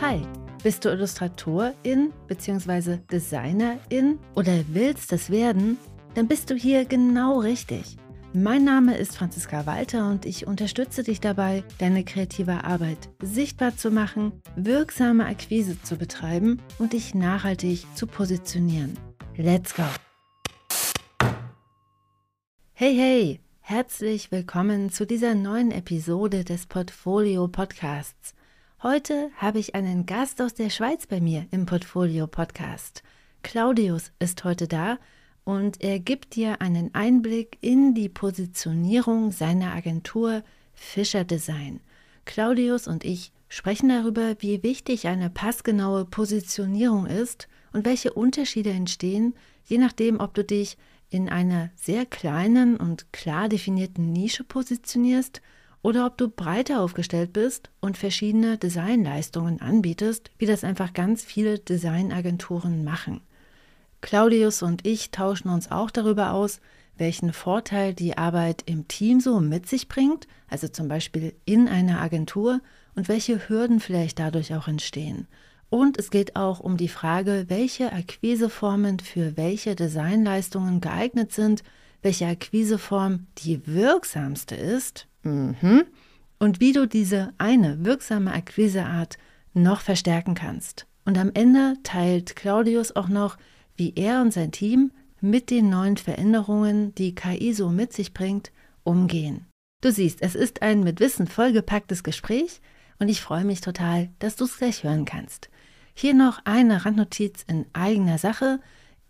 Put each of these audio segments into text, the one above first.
Hi, bist du Illustratorin bzw. Designerin oder willst es werden? Dann bist du hier genau richtig. Mein Name ist Franziska Walter und ich unterstütze dich dabei, deine kreative Arbeit sichtbar zu machen, wirksame Akquise zu betreiben und dich nachhaltig zu positionieren. Let's go! Hey, hey! Herzlich willkommen zu dieser neuen Episode des Portfolio Podcasts. Heute habe ich einen Gast aus der Schweiz bei mir im Portfolio Podcast. Claudius ist heute da und er gibt dir einen Einblick in die Positionierung seiner Agentur Fischer Design. Claudius und ich sprechen darüber, wie wichtig eine passgenaue Positionierung ist und welche Unterschiede entstehen, je nachdem, ob du dich in einer sehr kleinen und klar definierten Nische positionierst oder ob du breiter aufgestellt bist und verschiedene Designleistungen anbietest, wie das einfach ganz viele Designagenturen machen. Claudius und ich tauschen uns auch darüber aus, welchen Vorteil die Arbeit im Team so mit sich bringt, also zum Beispiel in einer Agentur, und welche Hürden vielleicht dadurch auch entstehen. Und es geht auch um die Frage, welche Akquiseformen für welche Designleistungen geeignet sind, welche Akquiseform die wirksamste ist mhm. und wie du diese eine wirksame Akquiseart noch verstärken kannst. Und am Ende teilt Claudius auch noch, wie er und sein Team mit den neuen Veränderungen, die KI so mit sich bringt, umgehen. Du siehst, es ist ein mit Wissen vollgepacktes Gespräch und ich freue mich total, dass du es gleich hören kannst. Hier noch eine Randnotiz in eigener Sache.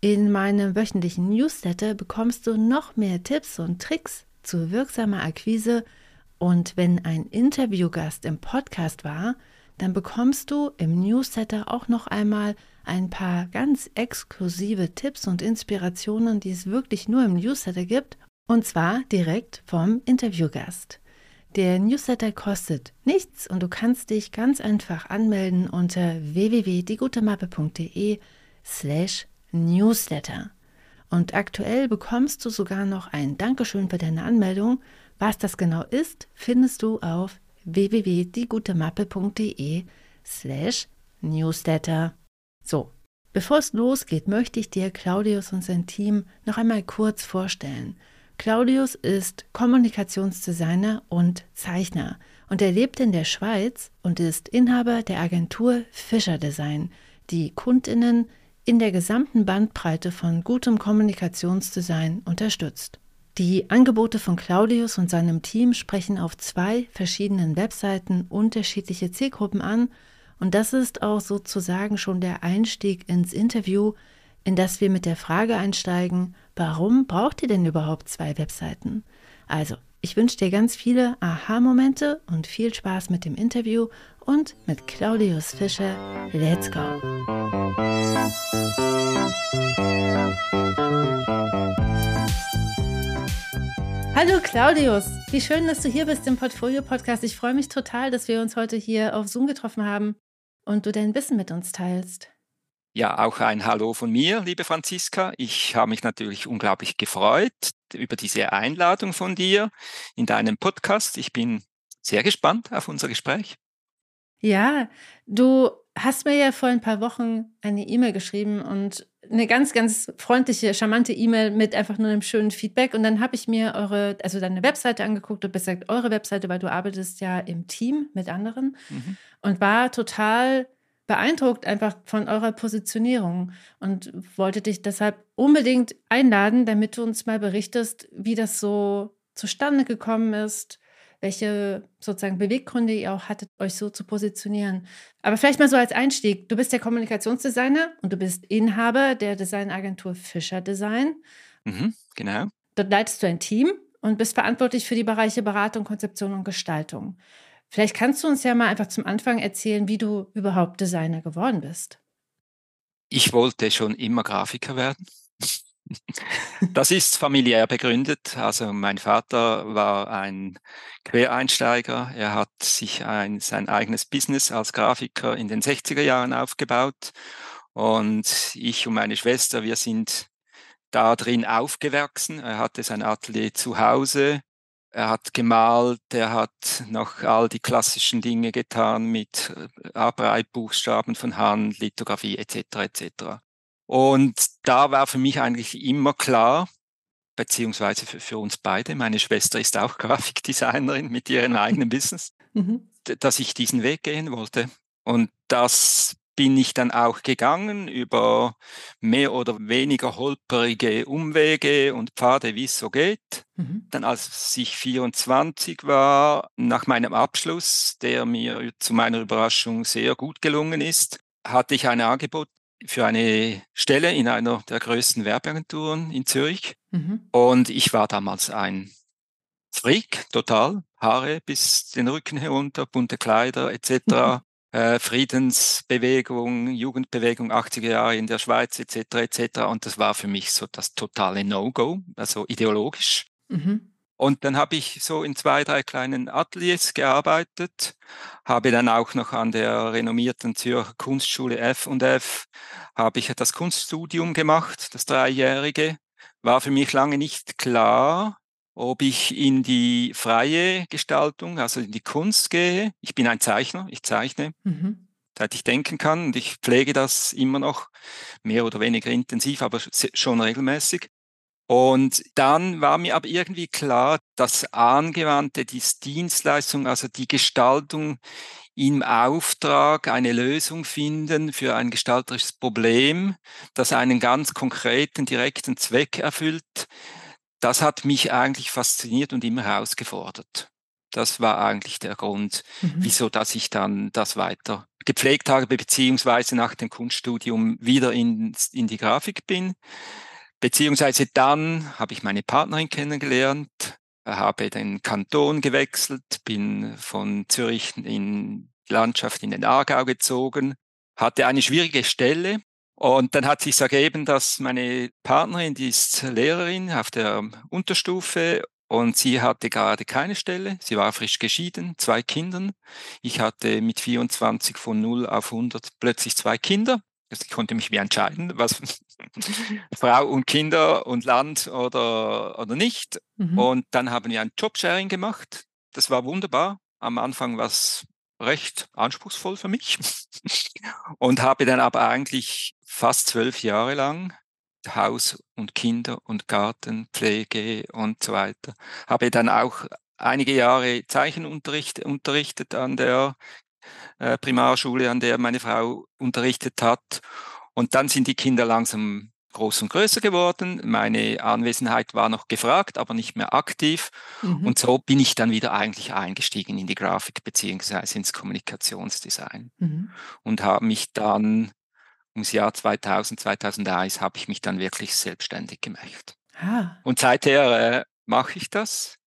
In meinem wöchentlichen Newsletter bekommst du noch mehr Tipps und Tricks zu wirksamer Akquise und wenn ein Interviewgast im Podcast war, dann bekommst du im Newsletter auch noch einmal ein paar ganz exklusive Tipps und Inspirationen, die es wirklich nur im Newsletter gibt, und zwar direkt vom Interviewgast. Der Newsletter kostet nichts und du kannst dich ganz einfach anmelden unter www.diegutemappe.de slash newsletter. Und aktuell bekommst du sogar noch ein Dankeschön für deine Anmeldung. Was das genau ist, findest du auf www.diegutemappe.de slash newsletter. So, bevor es losgeht, möchte ich dir Claudius und sein Team noch einmal kurz vorstellen – Claudius ist Kommunikationsdesigner und Zeichner und er lebt in der Schweiz und ist Inhaber der Agentur Fischer Design, die Kundinnen in der gesamten Bandbreite von gutem Kommunikationsdesign unterstützt. Die Angebote von Claudius und seinem Team sprechen auf zwei verschiedenen Webseiten unterschiedliche Zielgruppen an und das ist auch sozusagen schon der Einstieg ins Interview, in das wir mit der Frage einsteigen, warum braucht ihr denn überhaupt zwei Webseiten? Also, ich wünsche dir ganz viele Aha-Momente und viel Spaß mit dem Interview und mit Claudius Fischer. Let's go! Hallo Claudius, wie schön, dass du hier bist im Portfolio-Podcast. Ich freue mich total, dass wir uns heute hier auf Zoom getroffen haben und du dein Wissen mit uns teilst. Ja, auch ein Hallo von mir, liebe Franziska. Ich habe mich natürlich unglaublich gefreut über diese Einladung von dir in deinem Podcast. Ich bin sehr gespannt auf unser Gespräch. Ja, du hast mir ja vor ein paar Wochen eine E-Mail geschrieben und eine ganz, ganz freundliche, charmante E-Mail mit einfach nur einem schönen Feedback. Und dann habe ich mir eure, also deine Webseite angeguckt, und besser gesagt eure Webseite, weil du arbeitest ja im Team mit anderen mhm. und war total beeindruckt einfach von eurer Positionierung und wollte dich deshalb unbedingt einladen, damit du uns mal berichtest, wie das so zustande gekommen ist, welche sozusagen Beweggründe ihr auch hattet, euch so zu positionieren. Aber vielleicht mal so als Einstieg. Du bist der Kommunikationsdesigner und du bist Inhaber der Designagentur Fischer Design. Mhm, genau. Dort leitest du ein Team und bist verantwortlich für die Bereiche Beratung, Konzeption und Gestaltung. Vielleicht kannst du uns ja mal einfach zum Anfang erzählen, wie du überhaupt Designer geworden bist. Ich wollte schon immer Grafiker werden. Das ist familiär begründet. Also mein Vater war ein Quereinsteiger. Er hat sich ein, sein eigenes Business als Grafiker in den 60er Jahren aufgebaut. Und ich und meine Schwester, wir sind da drin aufgewachsen. Er hatte sein Atelier zu Hause er hat gemalt, er hat noch all die klassischen Dinge getan mit äh, Abreibbuchstaben von Hand, Lithografie etc. etc. Und da war für mich eigentlich immer klar, beziehungsweise für, für uns beide, meine Schwester ist auch Grafikdesignerin mit ihrem eigenen Business, mhm. dass ich diesen Weg gehen wollte. Und das bin ich dann auch gegangen über mehr oder weniger holperige Umwege und Pfade, wie es so geht. Mhm. Dann als ich 24 war, nach meinem Abschluss, der mir zu meiner Überraschung sehr gut gelungen ist, hatte ich ein Angebot für eine Stelle in einer der größten Werbeagenturen in Zürich. Mhm. Und ich war damals ein Freak, total. Haare bis den Rücken herunter, bunte Kleider etc äh, Friedensbewegung, Jugendbewegung 80er Jahre in der Schweiz etc. etc. Und das war für mich so das totale No-Go, also ideologisch. Mhm. Und dann habe ich so in zwei, drei kleinen Ateliers gearbeitet, habe dann auch noch an der renommierten Zürcher Kunstschule F&F, habe ich das Kunststudium gemacht, das dreijährige. War für mich lange nicht klar, ob ich in die freie Gestaltung, also in die Kunst gehe. Ich bin ein Zeichner, ich zeichne, mhm. seit ich denken kann und ich pflege das immer noch mehr oder weniger intensiv, aber schon regelmäßig. Und dann war mir aber irgendwie klar, dass angewandte die Dienstleistung, also die Gestaltung im Auftrag eine Lösung finden für ein gestalterisches Problem, das einen ganz konkreten, direkten Zweck erfüllt, das hat mich eigentlich fasziniert und immer herausgefordert. Das war eigentlich der Grund, mhm. wieso, dass ich dann das weiter gepflegt habe, beziehungsweise nach dem Kunststudium wieder in, in die Grafik bin. Beziehungsweise dann habe ich meine Partnerin kennengelernt, habe den Kanton gewechselt, bin von Zürich in die Landschaft in den Aargau gezogen, hatte eine schwierige Stelle, und dann hat sich ergeben, dass meine Partnerin, die ist Lehrerin auf der Unterstufe und sie hatte gerade keine Stelle. Sie war frisch geschieden, zwei Kindern. Ich hatte mit 24 von 0 auf 100 plötzlich zwei Kinder. Also ich konnte mich wie entscheiden, was Frau und Kinder und Land oder, oder nicht. Mhm. Und dann haben wir ein Jobsharing gemacht. Das war wunderbar. Am Anfang war es recht anspruchsvoll für mich und habe dann aber eigentlich fast zwölf Jahre lang Haus und Kinder und Gartenpflege und so weiter. Habe dann auch einige Jahre Zeichenunterricht unterrichtet an der äh, Primarschule, an der meine Frau unterrichtet hat. Und dann sind die Kinder langsam groß und größer geworden. Meine Anwesenheit war noch gefragt, aber nicht mehr aktiv. Mhm. Und so bin ich dann wieder eigentlich eingestiegen in die Grafik beziehungsweise ins Kommunikationsdesign mhm. und habe mich dann ums Jahr 2000, 2001 habe ich mich dann wirklich selbstständig gemacht. Ah. Und seither äh, mache ich das.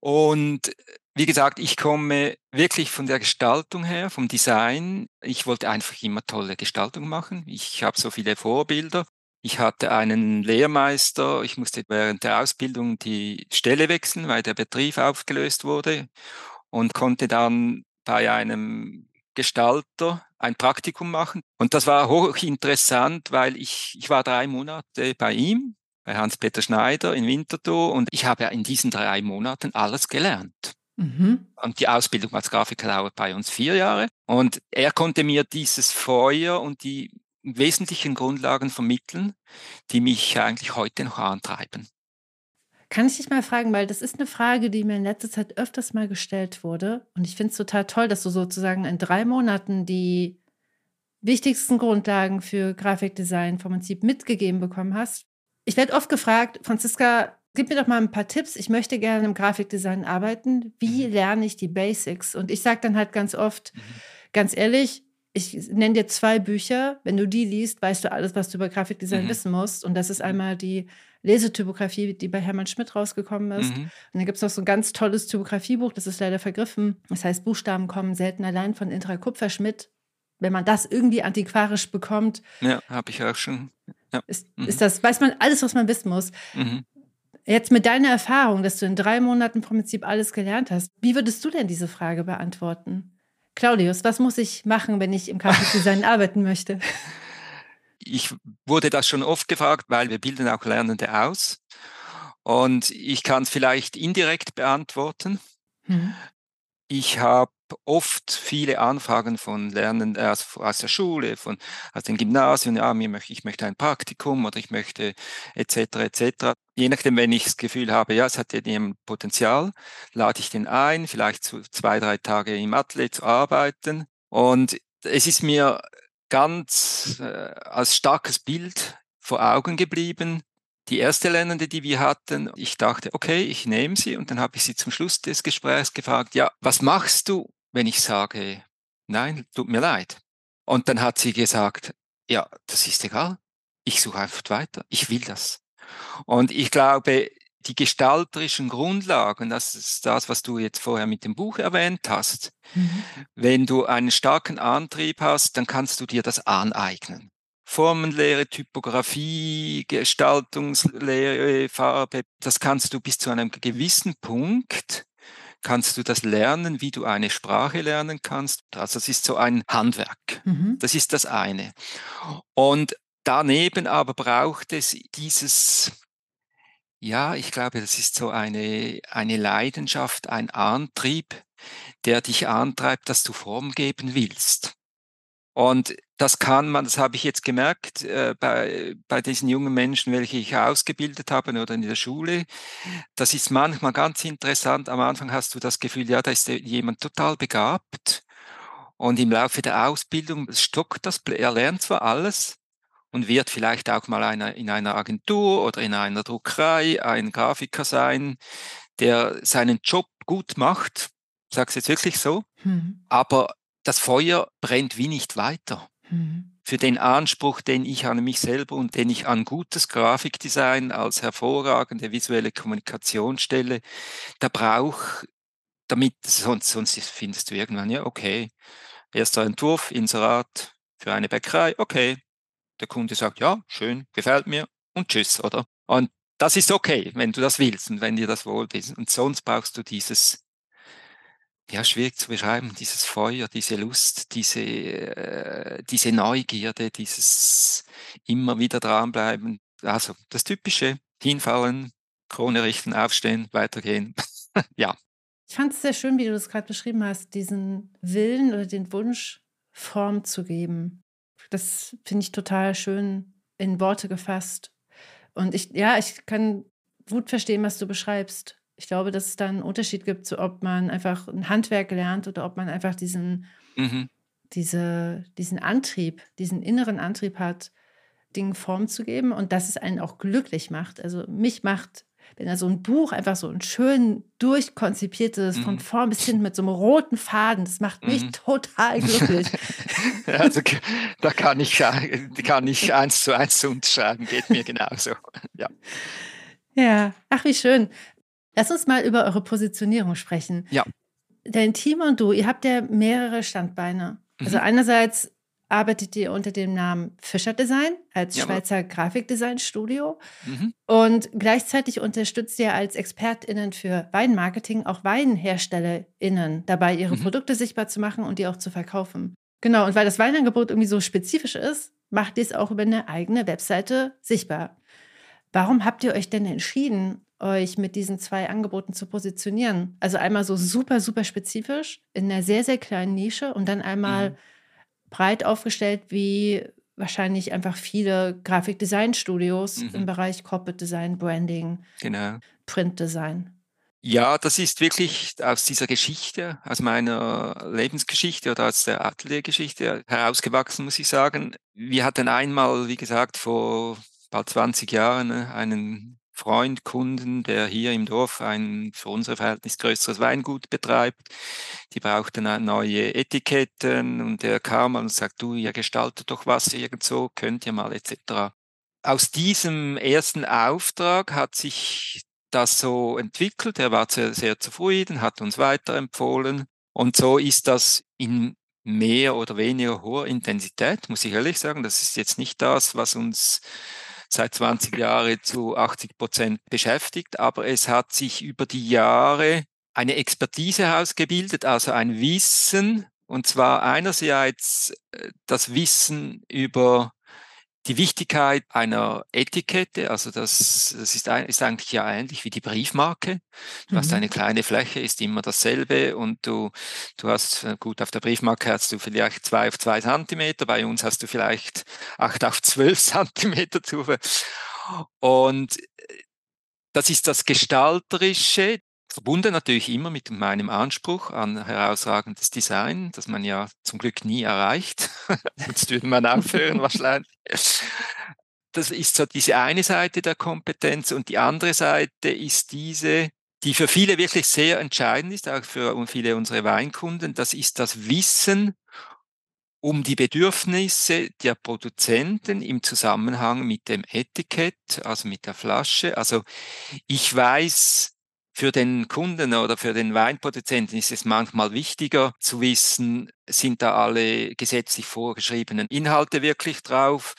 Und wie gesagt, ich komme wirklich von der Gestaltung her, vom Design. Ich wollte einfach immer tolle Gestaltung machen. Ich habe so viele Vorbilder. Ich hatte einen Lehrmeister. Ich musste während der Ausbildung die Stelle wechseln, weil der Betrieb aufgelöst wurde und konnte dann bei einem Gestalter ein Praktikum machen. Und das war hochinteressant, weil ich, ich war drei Monate bei ihm, bei Hans-Peter Schneider in Winterthur und ich habe in diesen drei Monaten alles gelernt. Mhm. Und die Ausbildung als Grafiker dauert bei uns vier Jahre. Und er konnte mir dieses Feuer und die wesentlichen Grundlagen vermitteln, die mich eigentlich heute noch antreiben. Kann ich dich mal fragen, weil das ist eine Frage, die mir in letzter Zeit öfters mal gestellt wurde. Und ich finde es total toll, dass du sozusagen in drei Monaten die wichtigsten Grundlagen für Grafikdesign vom Prinzip mitgegeben bekommen hast. Ich werde oft gefragt, Franziska, Gib mir doch mal ein paar Tipps. Ich möchte gerne im Grafikdesign arbeiten. Wie mhm. lerne ich die Basics? Und ich sage dann halt ganz oft, mhm. ganz ehrlich, ich nenne dir zwei Bücher. Wenn du die liest, weißt du alles, was du über Grafikdesign mhm. wissen musst. Und das ist mhm. einmal die Lesetypografie, die bei Hermann Schmidt rausgekommen ist. Mhm. Und dann gibt es noch so ein ganz tolles Typografiebuch, das ist leider vergriffen. Das heißt, Buchstaben kommen selten allein von Intra Kupferschmidt. Wenn man das irgendwie antiquarisch bekommt. Ja, habe ich auch schon. Ja. Ist, mhm. ist, das, weiß man alles, was man wissen muss. Mhm. Jetzt mit deiner Erfahrung, dass du in drei Monaten im Prinzip alles gelernt hast, wie würdest du denn diese Frage beantworten? Claudius, was muss ich machen, wenn ich im Grafikdesign arbeiten möchte? Ich wurde das schon oft gefragt, weil wir bilden auch Lernende aus. Und ich kann es vielleicht indirekt beantworten. Mhm. Ich habe oft viele Anfragen von Lernenden äh, aus der Schule, von aus dem Gymnasium, ja, mir möchte, ich möchte ein Praktikum oder ich möchte etc. etc. Je nachdem, wenn ich das Gefühl habe, ja, es hat jemand Potenzial, lade ich den ein, vielleicht zu zwei, drei Tage im Atelier zu arbeiten. Und es ist mir ganz äh, als starkes Bild vor Augen geblieben, die erste Lernende, die wir hatten, ich dachte, okay, ich nehme sie und dann habe ich sie zum Schluss des Gesprächs gefragt, ja, was machst du, wenn ich sage, nein, tut mir leid? Und dann hat sie gesagt, ja, das ist egal. Ich suche einfach weiter. Ich will das. Und ich glaube, die gestalterischen Grundlagen, das ist das, was du jetzt vorher mit dem Buch erwähnt hast. Mhm. Wenn du einen starken Antrieb hast, dann kannst du dir das aneignen. Formenlehre, Typografie, Gestaltungslehre, Farbe, das kannst du bis zu einem gewissen Punkt, kannst du das lernen, wie du eine Sprache lernen kannst. Also es ist so ein Handwerk. Mhm. Das ist das eine. Und daneben aber braucht es dieses, ja, ich glaube, das ist so eine, eine Leidenschaft, ein Antrieb, der dich antreibt, dass du Form geben willst. Und das kann man, das habe ich jetzt gemerkt, äh, bei, bei diesen jungen Menschen, welche ich ausgebildet habe oder in der Schule. Das ist manchmal ganz interessant. Am Anfang hast du das Gefühl, ja, da ist jemand total begabt. Und im Laufe der Ausbildung stockt das, er lernt zwar alles und wird vielleicht auch mal einer, in einer Agentur oder in einer Druckerei ein Grafiker sein, der seinen Job gut macht. Sag's jetzt wirklich so. Hm. Aber das Feuer brennt wie nicht weiter. Mhm. Für den Anspruch, den ich an mich selber und den ich an gutes Grafikdesign als hervorragende visuelle Kommunikation stelle, da braucht, damit, sonst, sonst findest du irgendwann, ja, okay, erster Entwurf, Inserat für eine Bäckerei, okay. Der Kunde sagt, ja, schön, gefällt mir und tschüss, oder? Und das ist okay, wenn du das willst und wenn dir das wohl ist. Und sonst brauchst du dieses ja, schwierig zu beschreiben, dieses Feuer, diese Lust, diese, äh, diese Neugierde, dieses immer wieder dranbleiben. Also das Typische, hinfallen, Krone richten, aufstehen, weitergehen. ja. Ich fand es sehr schön, wie du das gerade beschrieben hast, diesen Willen oder den Wunsch, Form zu geben. Das finde ich total schön in Worte gefasst. Und ich, ja, ich kann gut verstehen, was du beschreibst. Ich glaube, dass es da einen Unterschied gibt, so ob man einfach ein Handwerk lernt oder ob man einfach diesen, mhm. diese, diesen Antrieb, diesen inneren Antrieb hat, Dingen Form zu geben und dass es einen auch glücklich macht. Also mich macht, wenn er so ein Buch einfach so ein schön durchkonzipiertes, mhm. von vorn bis hinten mit so einem roten Faden, das macht mich mhm. total glücklich. also da kann ich, kann ich eins zu eins unterschreiben, geht mir genauso. Ja. Ja, ach wie schön. Lass uns mal über eure Positionierung sprechen. Ja. Dein Team und du, ihr habt ja mehrere Standbeine. Also mhm. einerseits arbeitet ihr unter dem Namen Fischer Design als ja, Schweizer Grafikdesign-Studio mhm. und gleichzeitig unterstützt ihr als ExpertInnen für Weinmarketing auch WeinherstellerInnen dabei, ihre mhm. Produkte sichtbar zu machen und die auch zu verkaufen. Genau, und weil das Weinangebot irgendwie so spezifisch ist, macht ihr es auch über eine eigene Webseite sichtbar. Warum habt ihr euch denn entschieden, euch mit diesen zwei Angeboten zu positionieren. Also einmal so super, super spezifisch in einer sehr, sehr kleinen Nische und dann einmal mhm. Breit aufgestellt wie wahrscheinlich einfach viele Grafikdesign-Studios mhm. im Bereich Corporate Design, Branding, genau. Printdesign. Ja, das ist wirklich aus dieser Geschichte, aus meiner Lebensgeschichte oder aus der Ateliergeschichte herausgewachsen, muss ich sagen. Wir hatten einmal, wie gesagt, vor bald 20 Jahren einen Freund, Kunden, der hier im Dorf ein für unser Verhältnis größeres Weingut betreibt. Die brauchten neue Etiketten und der kam und sagt, du, ihr gestaltet doch was irgendwo, könnt ihr mal etc. Aus diesem ersten Auftrag hat sich das so entwickelt. Er war sehr, sehr zufrieden, hat uns weiterempfohlen. Und so ist das in mehr oder weniger hoher Intensität, muss ich ehrlich sagen. Das ist jetzt nicht das, was uns seit 20 Jahren zu 80 Prozent beschäftigt, aber es hat sich über die Jahre eine Expertise herausgebildet, also ein Wissen, und zwar einerseits äh, das Wissen über die Wichtigkeit einer Etikette, also das, das ist, ist, eigentlich ja ähnlich wie die Briefmarke. Du mhm. hast eine kleine Fläche, ist immer dasselbe und du, du hast, äh, gut, auf der Briefmarke hast du vielleicht zwei auf zwei Zentimeter, bei uns hast du vielleicht acht auf zwölf Zentimeter zu. Und äh, das ist das Gestalterische, verbunden natürlich immer mit meinem Anspruch an herausragendes Design, das man ja zum Glück nie erreicht. Sonst würde man aufhören wahrscheinlich. Das ist so diese eine Seite der Kompetenz und die andere Seite ist diese, die für viele wirklich sehr entscheidend ist, auch für viele unserer Weinkunden. Das ist das Wissen um die Bedürfnisse der Produzenten im Zusammenhang mit dem Etikett, also mit der Flasche. Also ich weiß, für den Kunden oder für den Weinproduzenten ist es manchmal wichtiger zu wissen, sind da alle gesetzlich vorgeschriebenen Inhalte wirklich drauf?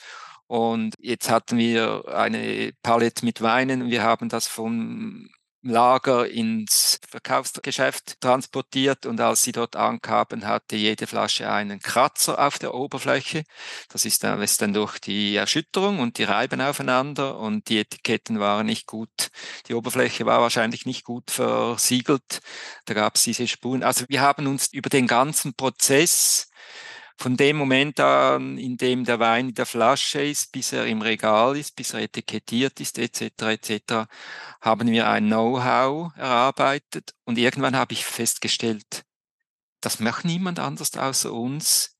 Und jetzt hatten wir eine Palette mit Weinen. Wir haben das vom Lager ins Verkaufsgeschäft transportiert und als sie dort ankamen, hatte jede Flasche einen Kratzer auf der Oberfläche. Das ist dann, ist dann durch die Erschütterung und die reiben aufeinander und die Etiketten waren nicht gut. Die Oberfläche war wahrscheinlich nicht gut versiegelt. Da gab es diese Spuren. Also wir haben uns über den ganzen Prozess von dem Moment an, in dem der Wein in der Flasche ist, bis er im Regal ist, bis er etikettiert ist, etc., etc., haben wir ein Know-how erarbeitet und irgendwann habe ich festgestellt, das macht niemand anders außer uns.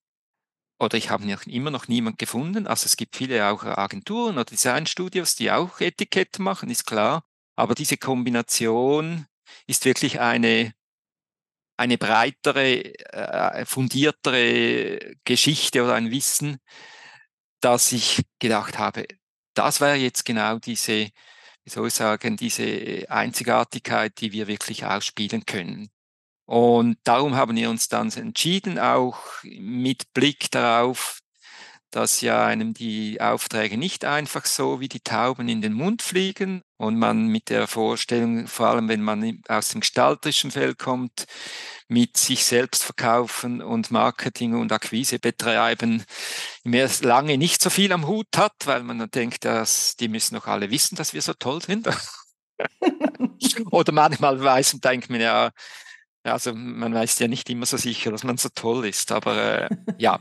Oder ich habe immer noch niemand gefunden. Also es gibt viele auch Agenturen oder Designstudios, die auch Etiketten machen, ist klar. Aber diese Kombination ist wirklich eine eine breitere, äh, fundiertere Geschichte oder ein Wissen, dass ich gedacht habe, das wäre jetzt genau diese, wie soll ich sagen, diese Einzigartigkeit, die wir wirklich ausspielen können. Und darum haben wir uns dann entschieden, auch mit Blick darauf, dass ja einem die Aufträge nicht einfach so wie die Tauben in den Mund fliegen und man mit der Vorstellung, vor allem wenn man aus dem gestalterischen Feld kommt, mit sich selbst verkaufen und Marketing und Akquise betreiben, mehr lange nicht so viel am Hut hat, weil man dann denkt, dass die müssen noch alle wissen, dass wir so toll sind. Oder manchmal weiß und denkt man ja, also man weiß ja nicht immer so sicher, dass man so toll ist, aber äh, ja.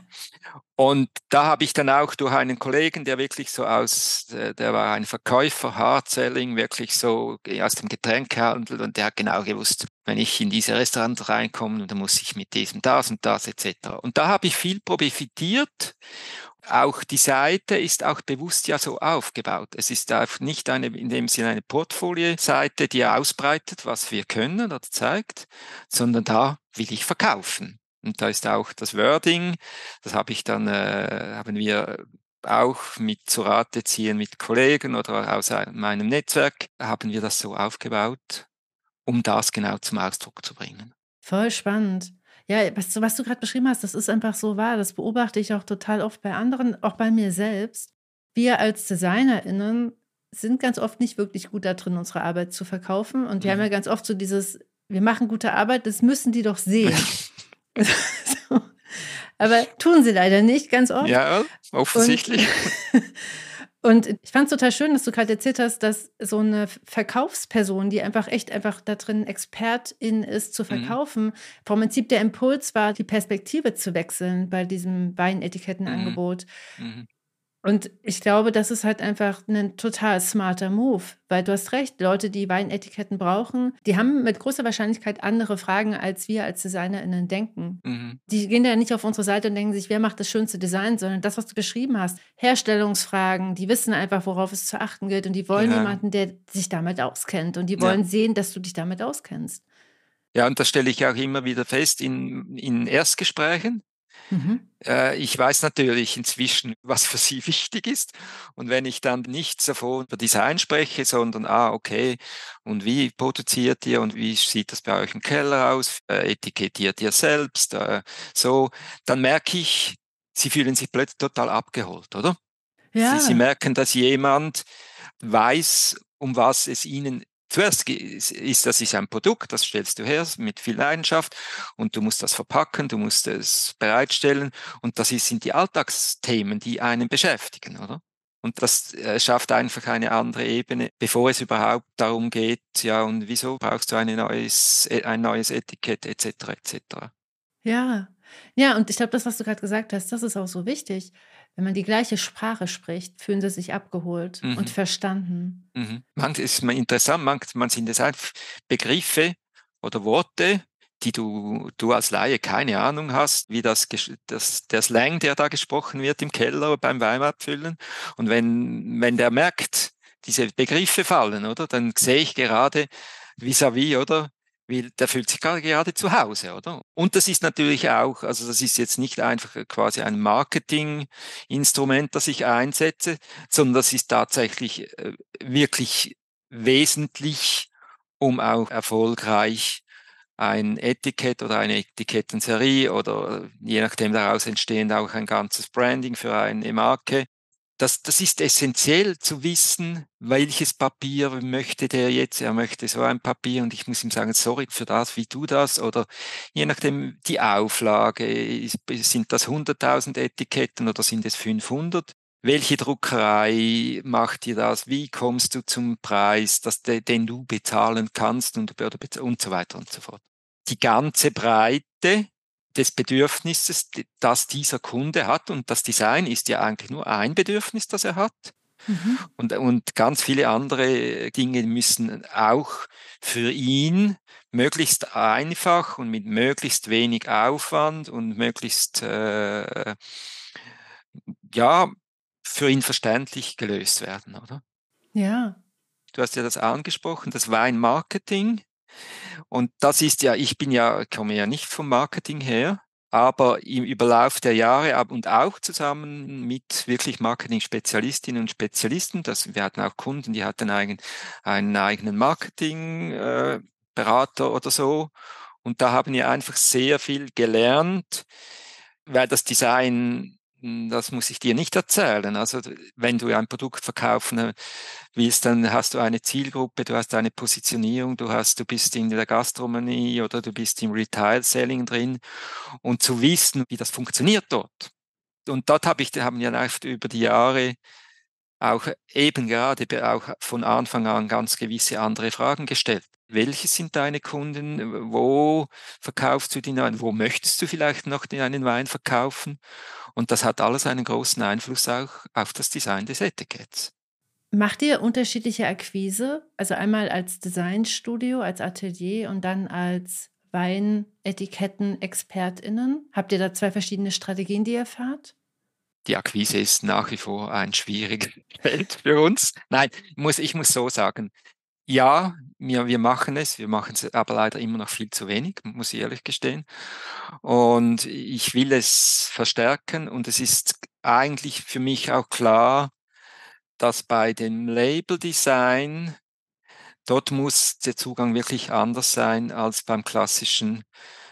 Und da habe ich dann auch durch einen Kollegen, der wirklich so aus, äh, der war ein Verkäufer, Hardselling, wirklich so aus dem Getränkehandel und der hat genau gewusst, wenn ich in diese Restaurant reinkomme, dann muss ich mit diesem, das und das etc. Und da habe ich viel profitiert auch die Seite ist auch bewusst ja so aufgebaut. Es ist nicht eine, in dem Sinne eine Portfolio-Seite, die ausbreitet, was wir können oder zeigt, sondern da will ich verkaufen. Und da ist auch das Wording, das habe ich dann, äh, haben wir auch mit zu Rate ziehen mit Kollegen oder aus meinem Netzwerk, haben wir das so aufgebaut, um das genau zum Ausdruck zu bringen. Voll spannend. Ja, was, was du gerade beschrieben hast, das ist einfach so wahr. Das beobachte ich auch total oft bei anderen, auch bei mir selbst. Wir als DesignerInnen sind ganz oft nicht wirklich gut da drin, unsere Arbeit zu verkaufen. Und wir haben ja mhm. ganz oft so dieses, wir machen gute Arbeit, das müssen die doch sehen. so. Aber tun sie leider nicht, ganz oft. Ja, offensichtlich. Und, Und ich fand es total schön, dass du gerade erzählt hast, dass so eine Verkaufsperson, die einfach echt einfach da drin Expertin ist, zu mhm. verkaufen, mhm. vom Prinzip der Impuls war, die Perspektive zu wechseln bei diesem Weinetikettenangebot. Mhm. Und ich glaube, das ist halt einfach ein total smarter Move, weil du hast recht, Leute, die Weinetiketten brauchen, die haben mit großer Wahrscheinlichkeit andere Fragen, als wir als DesignerInnen denken. Mhm. Die gehen ja nicht auf unsere Seite und denken sich, wer macht das schönste Design, sondern das, was du beschrieben hast. Herstellungsfragen, die wissen einfach, worauf es zu achten gilt und die wollen ja. jemanden, der sich damit auskennt und die wollen ja. sehen, dass du dich damit auskennst. Ja, und das stelle ich auch immer wieder fest in, in Erstgesprächen. Mhm. Äh, ich weiß natürlich inzwischen, was für sie wichtig ist. Und wenn ich dann nicht so über Design spreche, sondern, ah, okay, und wie produziert ihr und wie sieht das bei euch im Keller aus? Äh, etikettiert ihr selbst? Äh, so, dann merke ich, sie fühlen sich plötzlich total abgeholt, oder? Ja. Sie, sie merken, dass jemand weiß, um was es ihnen Zuerst ist das ist ein Produkt, das stellst du her mit viel Leidenschaft und du musst das verpacken, du musst es bereitstellen und das sind die Alltagsthemen, die einen beschäftigen, oder? Und das äh, schafft einfach eine andere Ebene, bevor es überhaupt darum geht, ja, und wieso brauchst du ein neues, äh, ein neues Etikett etc. etc. Ja, ja, und ich glaube, das, was du gerade gesagt hast, das ist auch so wichtig. Wenn man die gleiche Sprache spricht, fühlen sie sich abgeholt mhm. und verstanden. Mhm. Manchmal ist es interessant, manchmal sind es einfach Begriffe oder Worte, die du, du als Laie keine Ahnung hast, wie das, das, der Slang, der da gesprochen wird im Keller beim Weinabfüllen. Und wenn, wenn der merkt, diese Begriffe fallen, oder, dann sehe ich gerade vis-à-vis, -vis, oder, weil der fühlt sich gerade zu Hause, oder? Und das ist natürlich auch, also das ist jetzt nicht einfach quasi ein Marketinginstrument, das ich einsetze, sondern das ist tatsächlich äh, wirklich wesentlich, um auch erfolgreich ein Etikett oder eine Etikettenserie oder je nachdem daraus entstehend auch ein ganzes Branding für eine Marke. Das, das ist essentiell zu wissen, welches Papier möchte der jetzt. Er möchte so ein Papier und ich muss ihm sagen, sorry für das, wie du das oder je nachdem die Auflage. Sind das 100.000 Etiketten oder sind es 500? Welche Druckerei macht dir das? Wie kommst du zum Preis, dass de, den du bezahlen kannst und, und so weiter und so fort? Die ganze Breite des Bedürfnisses, das dieser Kunde hat. Und das Design ist ja eigentlich nur ein Bedürfnis, das er hat. Mhm. Und, und ganz viele andere Dinge müssen auch für ihn möglichst einfach und mit möglichst wenig Aufwand und möglichst äh, ja für ihn verständlich gelöst werden, oder? Ja. Du hast ja das angesprochen, das Weinmarketing. Und das ist ja, ich bin ja, komme ja nicht vom Marketing her, aber im Überlauf der Jahre und auch zusammen mit wirklich Marketing-Spezialistinnen und Spezialisten, das, wir hatten auch Kunden, die hatten einen, einen eigenen Marketing-Berater äh, oder so. Und da haben wir einfach sehr viel gelernt, weil das Design das muss ich dir nicht erzählen. Also wenn du ein Produkt verkaufen äh, willst, dann hast du eine Zielgruppe, du hast eine Positionierung, du hast, du bist in der Gastronomie oder du bist im Retail-Selling drin und zu wissen, wie das funktioniert dort. Und dort habe ich, haben wir oft über die Jahre auch eben gerade auch von Anfang an ganz gewisse andere Fragen gestellt. Welche sind deine Kunden? Wo verkaufst du den Wein? Wo möchtest du vielleicht noch einen Wein verkaufen? Und das hat alles einen großen Einfluss auch auf das Design des Etiketts. Macht ihr unterschiedliche Akquise? Also einmal als Designstudio, als Atelier und dann als Weinetiketten-ExpertInnen? Habt ihr da zwei verschiedene Strategien, die ihr fahrt? Die Akquise ist nach wie vor ein schwieriges Feld für uns. Nein, muss, ich muss so sagen, ja, wir, wir machen es, wir machen es aber leider immer noch viel zu wenig, muss ich ehrlich gestehen. Und ich will es verstärken und es ist eigentlich für mich auch klar, dass bei dem Label Design dort muss der Zugang wirklich anders sein als beim klassischen,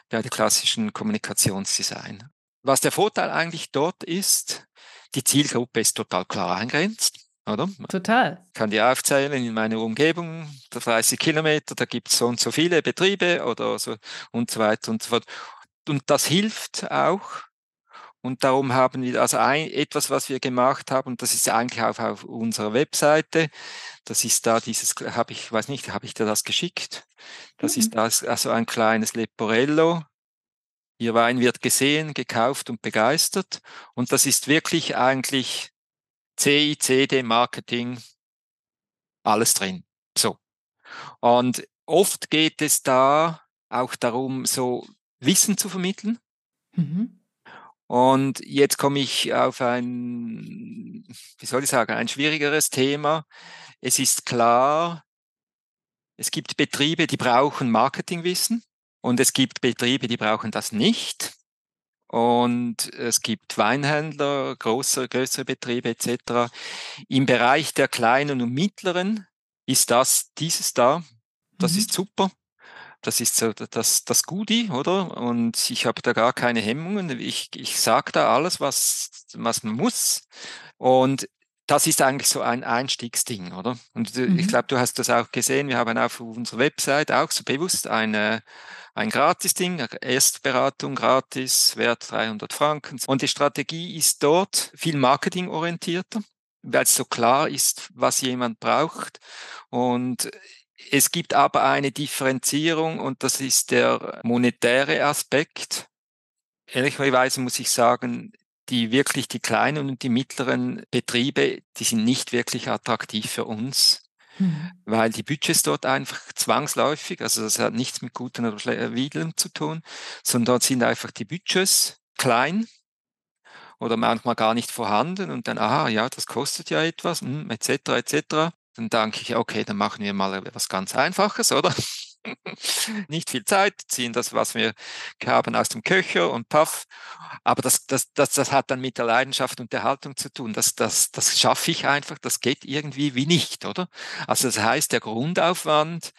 bei der klassischen Kommunikationsdesign. Was der Vorteil eigentlich dort ist, die Zielgruppe ist total klar eingrenzt oder? Total. Ich kann dir aufzählen, in meiner Umgebung, 30 Kilometer, da gibt es so und so viele Betriebe oder so und so weiter und so fort. Und das hilft auch. Und darum haben wir also ein, etwas, was wir gemacht haben, und das ist eigentlich auch auf unserer Webseite. Das ist da dieses, habe ich, weiß nicht, habe ich dir das geschickt? Das mhm. ist das, also ein kleines Leporello. Ihr Wein wird gesehen, gekauft und begeistert. Und das ist wirklich eigentlich CI, CD, Marketing, alles drin. So. Und oft geht es da auch darum, so Wissen zu vermitteln. Mhm. Und jetzt komme ich auf ein, wie soll ich sagen, ein schwierigeres Thema. Es ist klar, es gibt Betriebe, die brauchen Marketingwissen und es gibt Betriebe, die brauchen das nicht. Und es gibt Weinhändler, große, größere Betriebe etc. Im Bereich der kleinen und mittleren ist das dieses da. Das mhm. ist super. Das ist so das, das Goodie, oder? Und ich habe da gar keine Hemmungen. Ich, ich sage da alles, was, was man muss. Und das ist eigentlich so ein Einstiegsding, oder? Und mhm. ich glaube, du hast das auch gesehen. Wir haben auf unserer Website auch so bewusst eine, ein Gratis-Ding, Erstberatung gratis, Wert 300 Franken. Und die Strategie ist dort viel marketingorientierter. weil es so klar ist, was jemand braucht. Und es gibt aber eine Differenzierung und das ist der monetäre Aspekt. Ehrlicherweise muss ich sagen, die wirklich die kleinen und die mittleren Betriebe, die sind nicht wirklich attraktiv für uns, mhm. weil die Budgets dort einfach zwangsläufig, also das hat nichts mit guten oder schlechten zu tun, sondern dort sind einfach die Budgets klein oder manchmal gar nicht vorhanden und dann, aha, ja, das kostet ja etwas, etc., hm, etc. Dann denke ich, okay, dann machen wir mal etwas ganz Einfaches, oder? nicht viel Zeit, ziehen das, was wir haben, aus dem Köcher und paff. Aber das, das, das, das hat dann mit der Leidenschaft und der Haltung zu tun. Das, das, das schaffe ich einfach, das geht irgendwie wie nicht, oder? Also das heißt, der Grundaufwand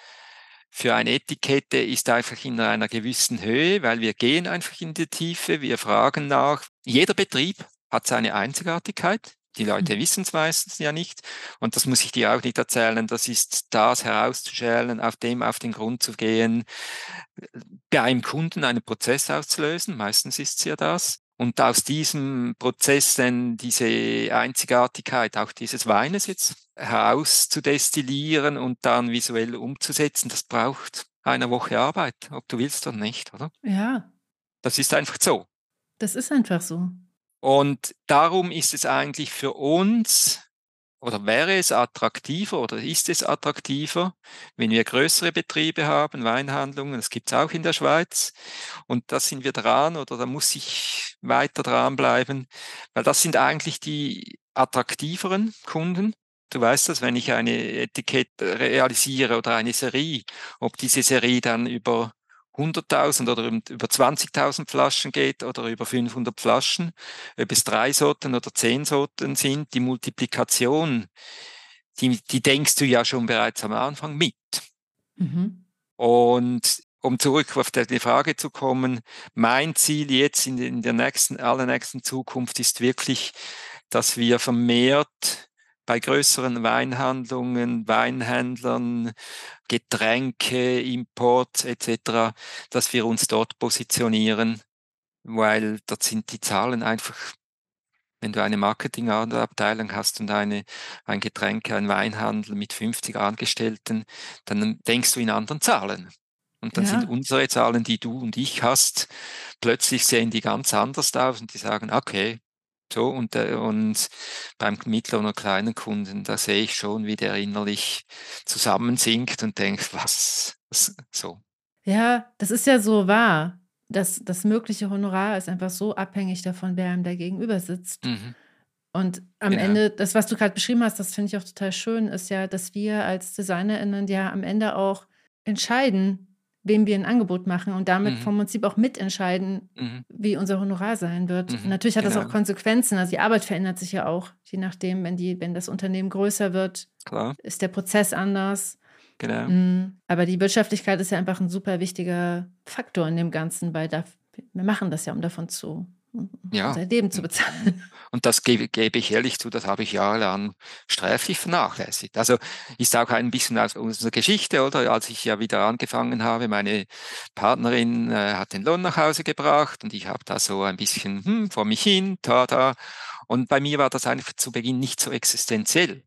für eine Etikette ist einfach in einer gewissen Höhe, weil wir gehen einfach in die Tiefe, wir fragen nach. Jeder Betrieb hat seine Einzigartigkeit. Die Leute mhm. wissen es meistens ja nicht. Und das muss ich dir auch nicht erzählen. Das ist das herauszuschälen, auf dem auf den Grund zu gehen, bei einem Kunden einen Prozess auszulösen. Meistens ist es ja das. Und aus diesem Prozess dann diese Einzigartigkeit auch dieses Weines jetzt herauszudestillieren und dann visuell umzusetzen, das braucht eine Woche Arbeit, ob du willst oder nicht, oder? Ja. Das ist einfach so. Das ist einfach so. Und darum ist es eigentlich für uns oder wäre es attraktiver oder ist es attraktiver, wenn wir größere Betriebe haben, Weinhandlungen, das gibt es auch in der Schweiz und da sind wir dran oder da muss ich weiter dranbleiben, weil das sind eigentlich die attraktiveren Kunden. Du weißt das, wenn ich eine Etikette realisiere oder eine Serie, ob diese Serie dann über 100.000 oder über 20.000 Flaschen geht oder über 500 Flaschen, ob es drei Sorten oder zehn Sorten sind, die Multiplikation, die, die denkst du ja schon bereits am Anfang mit. Mhm. Und um zurück auf die Frage zu kommen, mein Ziel jetzt in, der nächsten, allernächsten Zukunft ist wirklich, dass wir vermehrt bei größeren Weinhandlungen, Weinhändlern, Getränke, Import etc., dass wir uns dort positionieren, weil dort sind die Zahlen einfach, wenn du eine Marketingabteilung hast und eine, ein Getränke, ein Weinhandel mit 50 Angestellten, dann denkst du in anderen Zahlen. Und dann ja. sind unsere Zahlen, die du und ich hast, plötzlich sehen die ganz anders aus und die sagen, okay, so, und, äh, und beim mittleren oder kleinen Kunden, da sehe ich schon, wie der innerlich zusammensinkt und denkt, was, was so. Ja, das ist ja so wahr. Das, das mögliche Honorar ist einfach so abhängig davon, wer einem da gegenüber sitzt. Mhm. Und am genau. Ende, das, was du gerade beschrieben hast, das finde ich auch total schön, ist ja, dass wir als DesignerInnen ja am Ende auch entscheiden, wem wir ein Angebot machen und damit mhm. vom Prinzip auch mitentscheiden, mhm. wie unser Honorar sein wird. Mhm. Natürlich hat genau. das auch Konsequenzen. Also die Arbeit verändert sich ja auch, je nachdem, wenn die, wenn das Unternehmen größer wird, Klar. ist der Prozess anders. Genau. Mhm. Aber die Wirtschaftlichkeit ist ja einfach ein super wichtiger Faktor in dem Ganzen, weil da, wir machen das ja, um davon zu ja. unser Leben zu bezahlen. Und das gebe, gebe ich ehrlich zu, das habe ich jahrelang sträflich vernachlässigt. Also ist auch ein bisschen aus unserer Geschichte, oder? Als ich ja wieder angefangen habe, meine Partnerin äh, hat den Lohn nach Hause gebracht und ich habe da so ein bisschen hm, vor mich hin, da, da. Und bei mir war das einfach zu Beginn nicht so existenziell.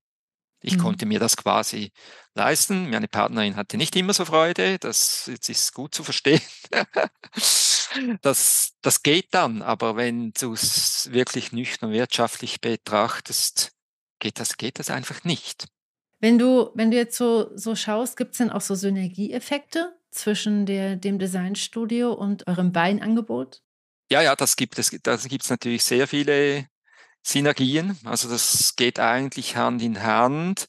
Ich mhm. konnte mir das quasi leisten. Meine Partnerin hatte nicht immer so Freude. Das ist gut zu verstehen. das, das geht dann, aber wenn du es wirklich nüchtern wirtschaftlich betrachtest, geht das, geht das einfach nicht. Wenn du, wenn du jetzt so, so schaust, gibt es denn auch so Synergieeffekte zwischen der, dem Designstudio und eurem Weinangebot? Ja, ja, das gibt es. Da gibt es natürlich sehr viele Synergien. Also das geht eigentlich Hand in Hand.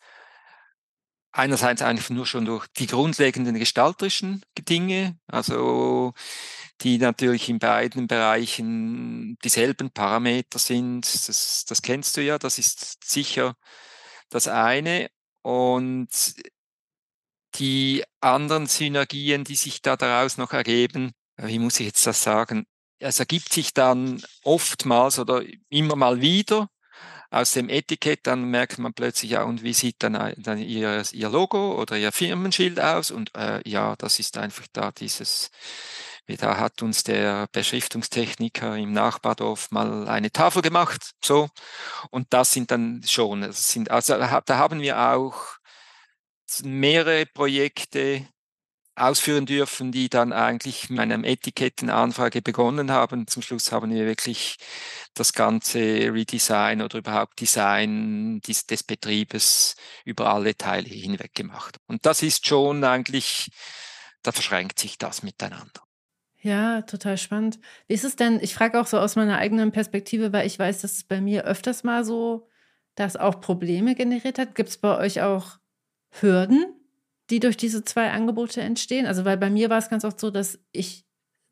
Einerseits einfach nur schon durch die grundlegenden gestalterischen Dinge, also die natürlich in beiden Bereichen dieselben Parameter sind. Das, das kennst du ja, das ist sicher das eine. Und die anderen Synergien, die sich da daraus noch ergeben, wie muss ich jetzt das sagen? es ergibt sich dann oftmals oder immer mal wieder aus dem Etikett, dann merkt man plötzlich, ja, und wie sieht dann, dann ihr, ihr Logo oder ihr Firmenschild aus? Und äh, ja, das ist einfach da dieses, Da hat uns der Beschriftungstechniker im Nachbardorf mal eine Tafel gemacht, so. Und das sind dann schon, sind, also da haben wir auch mehrere Projekte ausführen dürfen, die dann eigentlich mit einer Etikettenanfrage begonnen haben. Zum Schluss haben wir wirklich das ganze Redesign oder überhaupt Design des, des Betriebes über alle Teile hinweg gemacht. Und das ist schon eigentlich, da verschränkt sich das miteinander. Ja, total spannend. Wie ist es denn? Ich frage auch so aus meiner eigenen Perspektive, weil ich weiß, dass es bei mir öfters mal so, dass auch Probleme generiert hat. Gibt es bei euch auch Hürden, die durch diese zwei Angebote entstehen? Also, weil bei mir war es ganz oft so, dass ich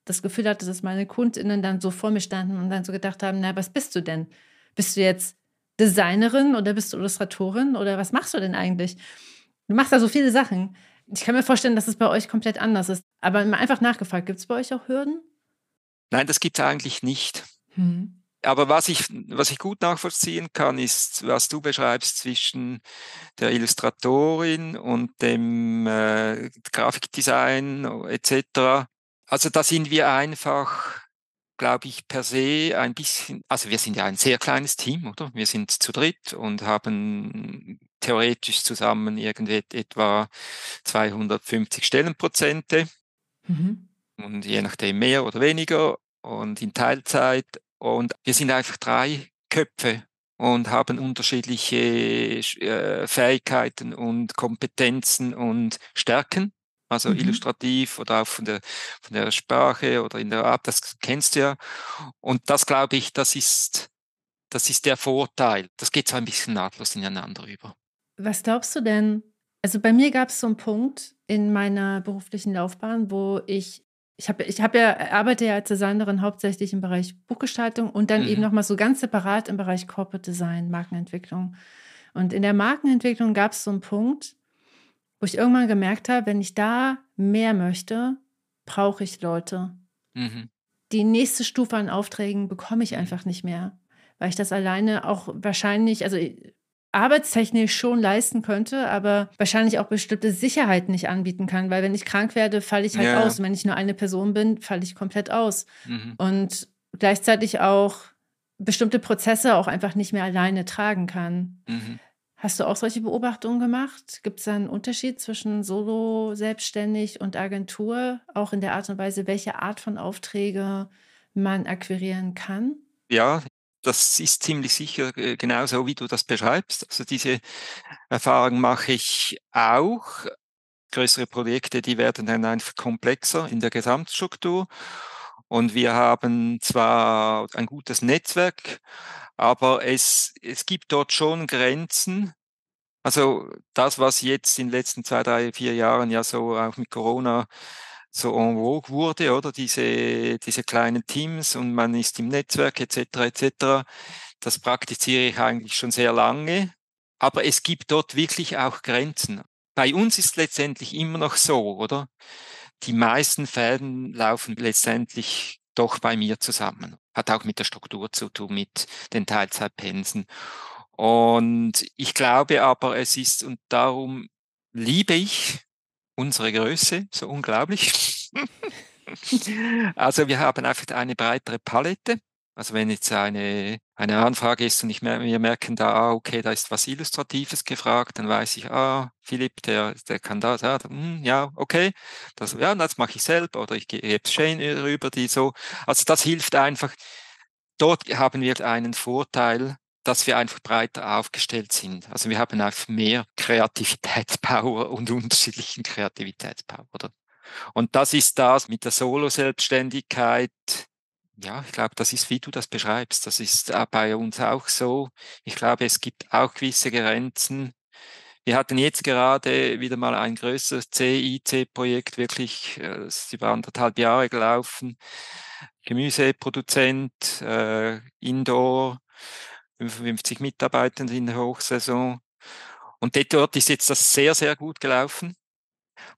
das Gefühl hatte, dass meine KundInnen dann so vor mir standen und dann so gedacht haben, na, was bist du denn? Bist du jetzt Designerin oder bist du Illustratorin oder was machst du denn eigentlich? Du machst da so viele Sachen. Ich kann mir vorstellen, dass es bei euch komplett anders ist. Aber einfach nachgefragt, gibt es bei euch auch Hürden? Nein, das gibt es eigentlich nicht. Hm. Aber was ich, was ich gut nachvollziehen kann, ist, was du beschreibst zwischen der Illustratorin und dem äh, Grafikdesign etc. Also da sind wir einfach, glaube ich, per se ein bisschen, also wir sind ja ein sehr kleines Team, oder? Wir sind zu dritt und haben theoretisch zusammen irgendwie etwa 250 Stellenprozente. Mhm. Und je nachdem mehr oder weniger und in Teilzeit und wir sind einfach drei Köpfe und haben unterschiedliche äh, Fähigkeiten und Kompetenzen und Stärken. Also mhm. illustrativ oder auch von der, von der Sprache oder in der Art, das kennst du ja. Und das glaube ich, das ist, das ist der Vorteil. Das geht so ein bisschen nahtlos ineinander über. Was glaubst du denn? Also bei mir gab es so einen Punkt in meiner beruflichen Laufbahn, wo ich ich habe ich hab ja, arbeite ja als Designerin hauptsächlich im Bereich Buchgestaltung und dann mhm. eben nochmal so ganz separat im Bereich Corporate Design, Markenentwicklung. Und in der Markenentwicklung gab es so einen Punkt, wo ich irgendwann gemerkt habe, wenn ich da mehr möchte, brauche ich Leute. Mhm. Die nächste Stufe an Aufträgen bekomme ich einfach nicht mehr, weil ich das alleine auch wahrscheinlich, also arbeitstechnisch schon leisten könnte, aber wahrscheinlich auch bestimmte Sicherheiten nicht anbieten kann, weil wenn ich krank werde, falle ich halt ja. aus. Und wenn ich nur eine Person bin, falle ich komplett aus. Mhm. Und gleichzeitig auch bestimmte Prozesse auch einfach nicht mehr alleine tragen kann. Mhm. Hast du auch solche Beobachtungen gemacht? Gibt es da einen Unterschied zwischen Solo, Selbstständig und Agentur, auch in der Art und Weise, welche Art von Aufträge man akquirieren kann? Ja, das ist ziemlich sicher äh, genauso, wie du das beschreibst. Also diese Erfahrung mache ich auch. Größere Projekte, die werden dann einfach komplexer in der Gesamtstruktur. Und wir haben zwar ein gutes Netzwerk, aber es, es gibt dort schon Grenzen. Also das, was jetzt in den letzten zwei, drei, vier Jahren ja so auch mit Corona so en vogue wurde, oder diese, diese kleinen Teams und man ist im Netzwerk etc. etc. Das praktiziere ich eigentlich schon sehr lange, aber es gibt dort wirklich auch Grenzen. Bei uns ist letztendlich immer noch so, oder? Die meisten Fäden laufen letztendlich doch bei mir zusammen. Hat auch mit der Struktur zu tun, mit den Teilzeitpensen. Und ich glaube aber, es ist, und darum liebe ich unsere Größe, so unglaublich. also wir haben einfach eine breitere Palette. Also wenn jetzt eine, eine Anfrage ist und ich mer wir merken da, ah, okay, da ist was Illustratives gefragt, dann weiß ich, ah, Philipp, der, der kann da, ja, hm, ja, okay, das, ja, das mache ich selber oder ich gebe es Shane rüber, die so. Also das hilft einfach. Dort haben wir einen Vorteil, dass wir einfach breiter aufgestellt sind. Also wir haben einfach mehr Kreativitätspower und unterschiedlichen Kreativitätspower. Oder? Und das ist das mit der Solo-Selbstständigkeit. Ja, ich glaube, das ist, wie du das beschreibst. Das ist bei uns auch so. Ich glaube, es gibt auch gewisse Grenzen. Wir hatten jetzt gerade wieder mal ein größeres CIC-Projekt, wirklich, es ist über anderthalb Jahre gelaufen. Gemüseproduzent, äh, Indoor, 55 Mitarbeitende in der Hochsaison. Und dort ist jetzt das sehr, sehr gut gelaufen,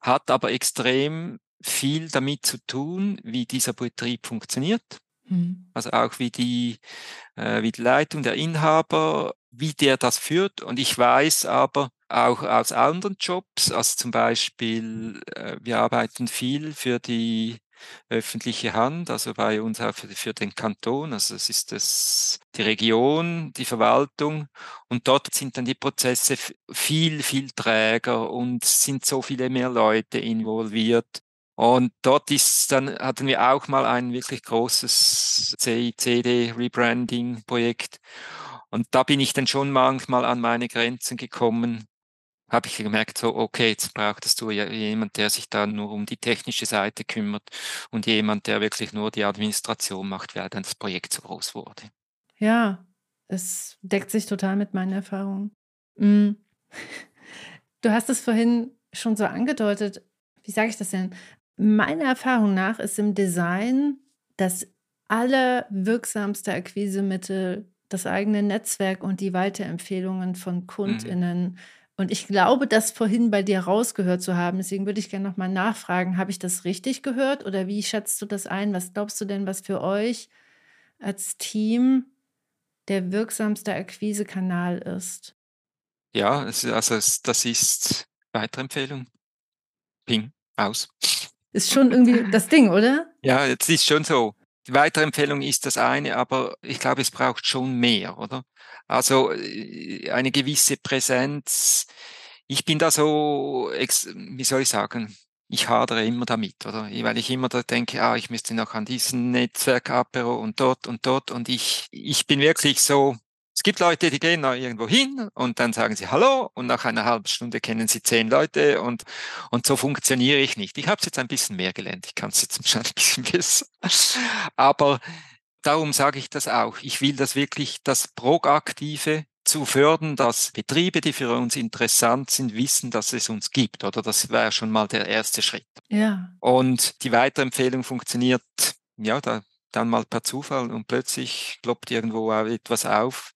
hat aber extrem viel damit zu tun, wie dieser Betrieb funktioniert. Mhm. Also auch wie die, äh, wie die Leitung der Inhaber, wie der das führt. Und ich weiß aber auch aus anderen Jobs, also zum Beispiel, äh, wir arbeiten viel für die öffentliche Hand, also bei uns auch für, für den Kanton. Also es ist das, die Region, die Verwaltung. Und dort sind dann die Prozesse viel, viel träger und sind so viele mehr Leute involviert. Und dort ist dann, hatten wir auch mal ein wirklich großes CICD-Rebranding-Projekt. Und da bin ich dann schon manchmal an meine Grenzen gekommen, habe ich gemerkt, so, okay, jetzt brauchtest du ja jemand, der sich da nur um die technische Seite kümmert und jemand, der wirklich nur die Administration macht, weil dann das Projekt so groß wurde. Ja, es deckt sich total mit meinen Erfahrungen. Mm. Du hast es vorhin schon so angedeutet. Wie sage ich das denn? Meiner Erfahrung nach ist im Design das allerwirksamste Akquisemittel das eigene Netzwerk und die Weiterempfehlungen von mhm. KundInnen. Mhm und ich glaube, das vorhin bei dir rausgehört zu haben. Deswegen würde ich gerne nochmal nachfragen, habe ich das richtig gehört oder wie schätzt du das ein? Was glaubst du denn, was für euch als Team der wirksamste Akquisekanal ist? Ja, also das ist Weiterempfehlung. Ping, aus. Ist schon irgendwie das Ding, oder? Ja, jetzt ist schon so. Die Weiterempfehlung ist das eine, aber ich glaube, es braucht schon mehr, oder? Also äh, eine gewisse Präsenz. Ich bin da so, wie soll ich sagen, ich hadere immer damit, oder? Weil ich immer da denke, ah, ich müsste noch an diesen Netzwerk-Apero und dort und dort und ich, ich bin wirklich so, es gibt Leute, die gehen da irgendwo hin und dann sagen sie Hallo und nach einer halben Stunde kennen sie zehn Leute und, und so funktioniere ich nicht. Ich habe es jetzt ein bisschen mehr gelernt, ich kann es jetzt schon ein bisschen besser. Aber darum sage ich das auch. Ich will das wirklich, das Proaktive zu fördern, dass Betriebe, die für uns interessant sind, wissen, dass es uns gibt. Oder das wäre schon mal der erste Schritt. Ja. Und die Weiterempfehlung funktioniert, ja, da dann mal per Zufall und plötzlich ploppt irgendwo etwas auf,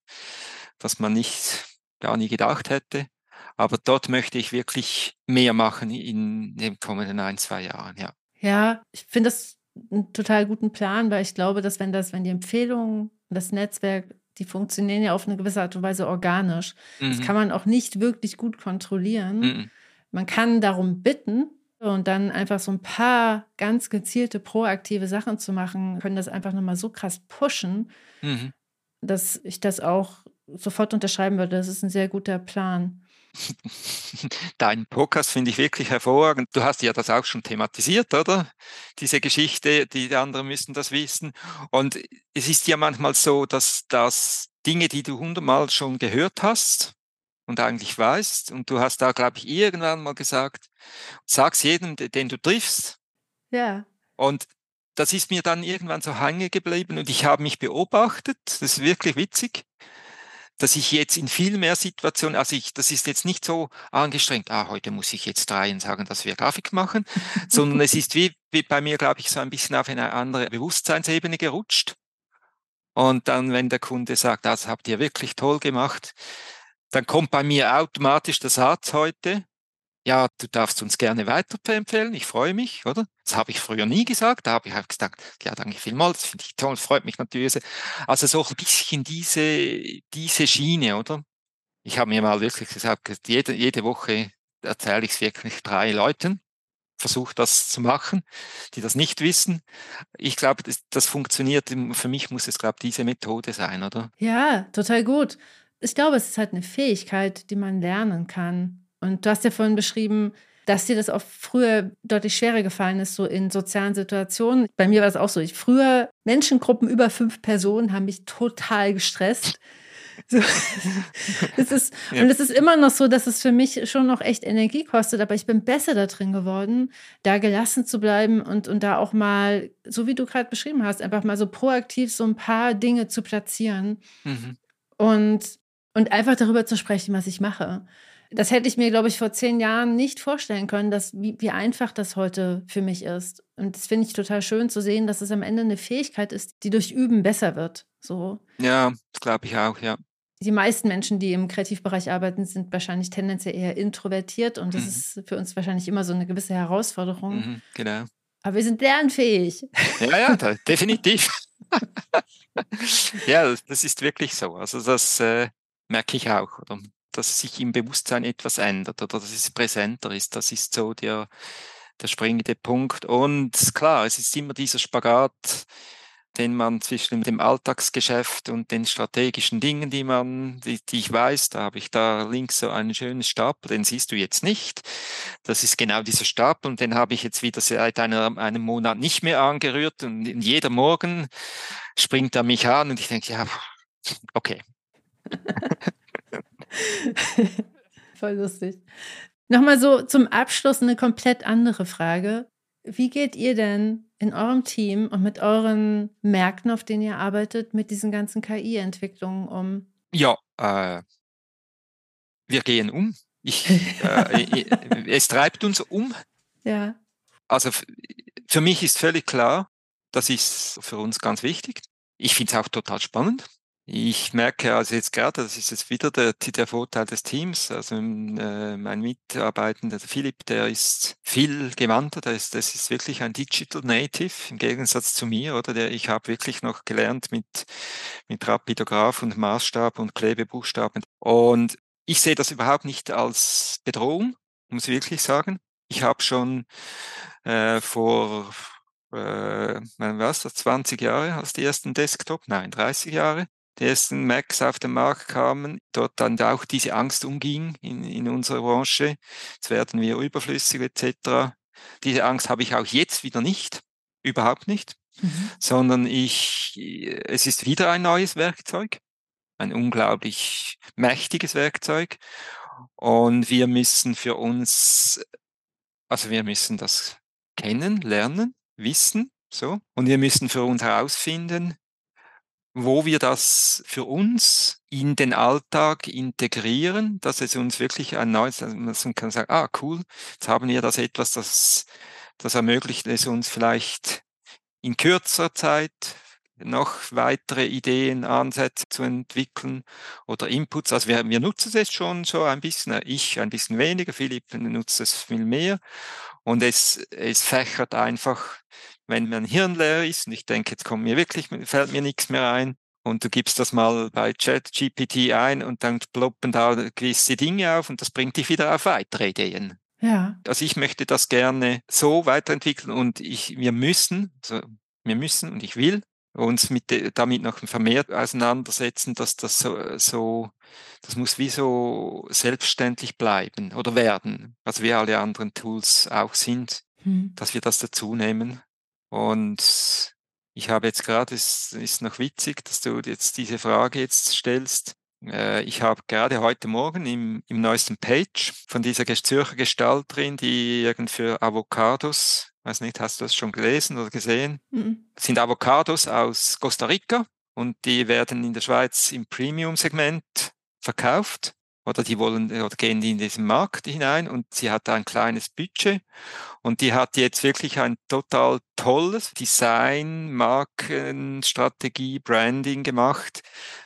was man nicht gar nie gedacht hätte. Aber dort möchte ich wirklich mehr machen in den kommenden ein, zwei Jahren, ja. Ja, ich finde das einen total guten Plan, weil ich glaube, dass wenn das, wenn die Empfehlungen, das Netzwerk, die funktionieren ja auf eine gewisse Art und Weise organisch. Mhm. Das kann man auch nicht wirklich gut kontrollieren. Mhm. Man kann darum bitten, und dann einfach so ein paar ganz gezielte, proaktive Sachen zu machen, können das einfach nochmal so krass pushen, mhm. dass ich das auch sofort unterschreiben würde. Das ist ein sehr guter Plan. Dein Podcast finde ich wirklich hervorragend. Du hast ja das auch schon thematisiert, oder? Diese Geschichte, die anderen müssen das wissen. Und es ist ja manchmal so, dass das Dinge, die du hundertmal schon gehört hast, und eigentlich weißt. Und du hast da, glaube ich, irgendwann mal gesagt, sag's jedem, den du triffst. Ja. Und das ist mir dann irgendwann so hängen geblieben und ich habe mich beobachtet, das ist wirklich witzig, dass ich jetzt in viel mehr Situationen, also ich, das ist jetzt nicht so angestrengt, ah, heute muss ich jetzt dreien sagen, dass wir Grafik machen, sondern es ist wie, wie bei mir, glaube ich, so ein bisschen auf eine andere Bewusstseinsebene gerutscht. Und dann, wenn der Kunde sagt, das habt ihr wirklich toll gemacht, dann kommt bei mir automatisch der Satz heute, ja, du darfst uns gerne weiterempfehlen, ich freue mich, oder? Das habe ich früher nie gesagt, da habe ich halt gesagt, ja, danke vielmals, das finde ich toll, freut mich natürlich. Also so ein bisschen diese, diese Schiene, oder? Ich habe mir mal wirklich gesagt, jede, jede Woche erzähle ich es wirklich drei Leuten, versuche das zu machen, die das nicht wissen. Ich glaube, das, das funktioniert, für mich muss es, glaube ich, diese Methode sein, oder? Ja, total gut ich glaube, es ist halt eine Fähigkeit, die man lernen kann. Und du hast ja vorhin beschrieben, dass dir das auch früher deutlich schwerer gefallen ist, so in sozialen Situationen. Bei mir war es auch so. Ich früher Menschengruppen über fünf Personen haben mich total gestresst. So, es ist, ja. Und es ist immer noch so, dass es für mich schon noch echt Energie kostet, aber ich bin besser da drin geworden, da gelassen zu bleiben und, und da auch mal, so wie du gerade beschrieben hast, einfach mal so proaktiv so ein paar Dinge zu platzieren. Mhm. Und und einfach darüber zu sprechen, was ich mache. Das hätte ich mir, glaube ich, vor zehn Jahren nicht vorstellen können, dass, wie, wie einfach das heute für mich ist. Und das finde ich total schön zu sehen, dass es am Ende eine Fähigkeit ist, die durch Üben besser wird. So. Ja, das glaube ich auch, ja. Die meisten Menschen, die im Kreativbereich arbeiten, sind wahrscheinlich tendenziell eher introvertiert und das mhm. ist für uns wahrscheinlich immer so eine gewisse Herausforderung. Mhm, genau. Aber wir sind lernfähig. Ja, ja, da, definitiv. ja, das ist wirklich so. Also das, äh, merke ich auch, oder? Dass sich im Bewusstsein etwas ändert oder dass es präsenter ist. Das ist so der, der springende Punkt. Und klar, es ist immer dieser Spagat, den man zwischen dem Alltagsgeschäft und den strategischen Dingen, die man, die, die ich weiß, da habe ich da links so einen schönen Stapel, den siehst du jetzt nicht. Das ist genau dieser Stapel und den habe ich jetzt wieder seit einer, einem Monat nicht mehr angerührt und jeder Morgen springt er mich an und ich denke, ja, okay. Voll lustig. Nochmal so zum Abschluss eine komplett andere Frage. Wie geht ihr denn in eurem Team und mit euren Märkten, auf denen ihr arbeitet, mit diesen ganzen KI-Entwicklungen um? Ja, äh, wir gehen um. Ich, äh, es treibt uns um. Ja. Also für mich ist völlig klar, das ist für uns ganz wichtig. Ich finde es auch total spannend. Ich merke also jetzt gerade, das ist jetzt wieder der, der Vorteil des Teams. Also äh, mein Mitarbeitender, der Philipp, der ist viel gewandter, der ist, das ist wirklich ein Digital Native im Gegensatz zu mir, oder? Der, ich habe wirklich noch gelernt mit, mit Rapidograph und Maßstab und Klebebuchstaben. Und ich sehe das überhaupt nicht als Bedrohung, muss ich wirklich sagen. Ich habe schon äh, vor äh, was, 20 Jahre als die ersten Desktop, nein, 30 Jahre, die ersten Macs auf den Markt kamen, dort dann auch diese Angst umging in, in unserer Branche. Jetzt werden wir überflüssig etc. Diese Angst habe ich auch jetzt wieder nicht, überhaupt nicht, mhm. sondern ich, es ist wieder ein neues Werkzeug, ein unglaublich mächtiges Werkzeug. Und wir müssen für uns, also wir müssen das kennen, lernen, wissen, so. Und wir müssen für uns herausfinden, wo wir das für uns in den Alltag integrieren, dass es uns wirklich ein neues, man kann sagen, ah, cool, jetzt haben wir das etwas, das, das ermöglicht es uns vielleicht in kürzer Zeit noch weitere Ideen, Ansätze zu entwickeln oder Inputs. Also wir, wir nutzen es schon so ein bisschen, ich ein bisschen weniger, Philipp nutzt es viel mehr und es, es fächert einfach wenn mein Hirn leer ist und ich denke, jetzt kommt mir wirklich, fällt mir nichts mehr ein, und du gibst das mal bei Chat GPT ein und dann ploppen da gewisse Dinge auf und das bringt dich wieder auf weitere Ideen. Ja. Also ich möchte das gerne so weiterentwickeln und ich, wir müssen, also wir müssen und ich will uns mit, damit noch vermehrt auseinandersetzen, dass das so, so, das muss wie so selbstständig bleiben oder werden, also wie alle anderen Tools auch sind, hm. dass wir das dazu nehmen. Und ich habe jetzt gerade, es ist noch witzig, dass du jetzt diese Frage jetzt stellst. Äh, ich habe gerade heute Morgen im, im neuesten Page von dieser Zürcher Gestalterin, die irgend für Avocados, weiß nicht, hast du das schon gelesen oder gesehen? Mhm. Sind Avocados aus Costa Rica und die werden in der Schweiz im Premium-Segment verkauft oder die wollen oder gehen die in diesen Markt hinein und sie hat ein kleines Budget und die hat jetzt wirklich ein total tolles Design, Markenstrategie, Branding gemacht.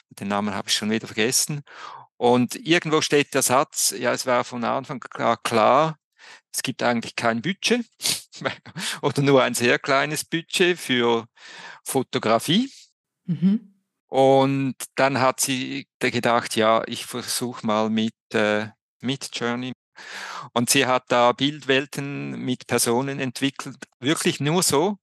Den Namen habe ich schon wieder vergessen. Und irgendwo steht der Satz, ja, es war von Anfang klar, klar es gibt eigentlich kein Budget oder nur ein sehr kleines Budget für Fotografie. Mhm. Und dann hat sie gedacht, ja, ich versuche mal mit, äh, mit Journey. Und sie hat da Bildwelten mit Personen entwickelt, wirklich nur so.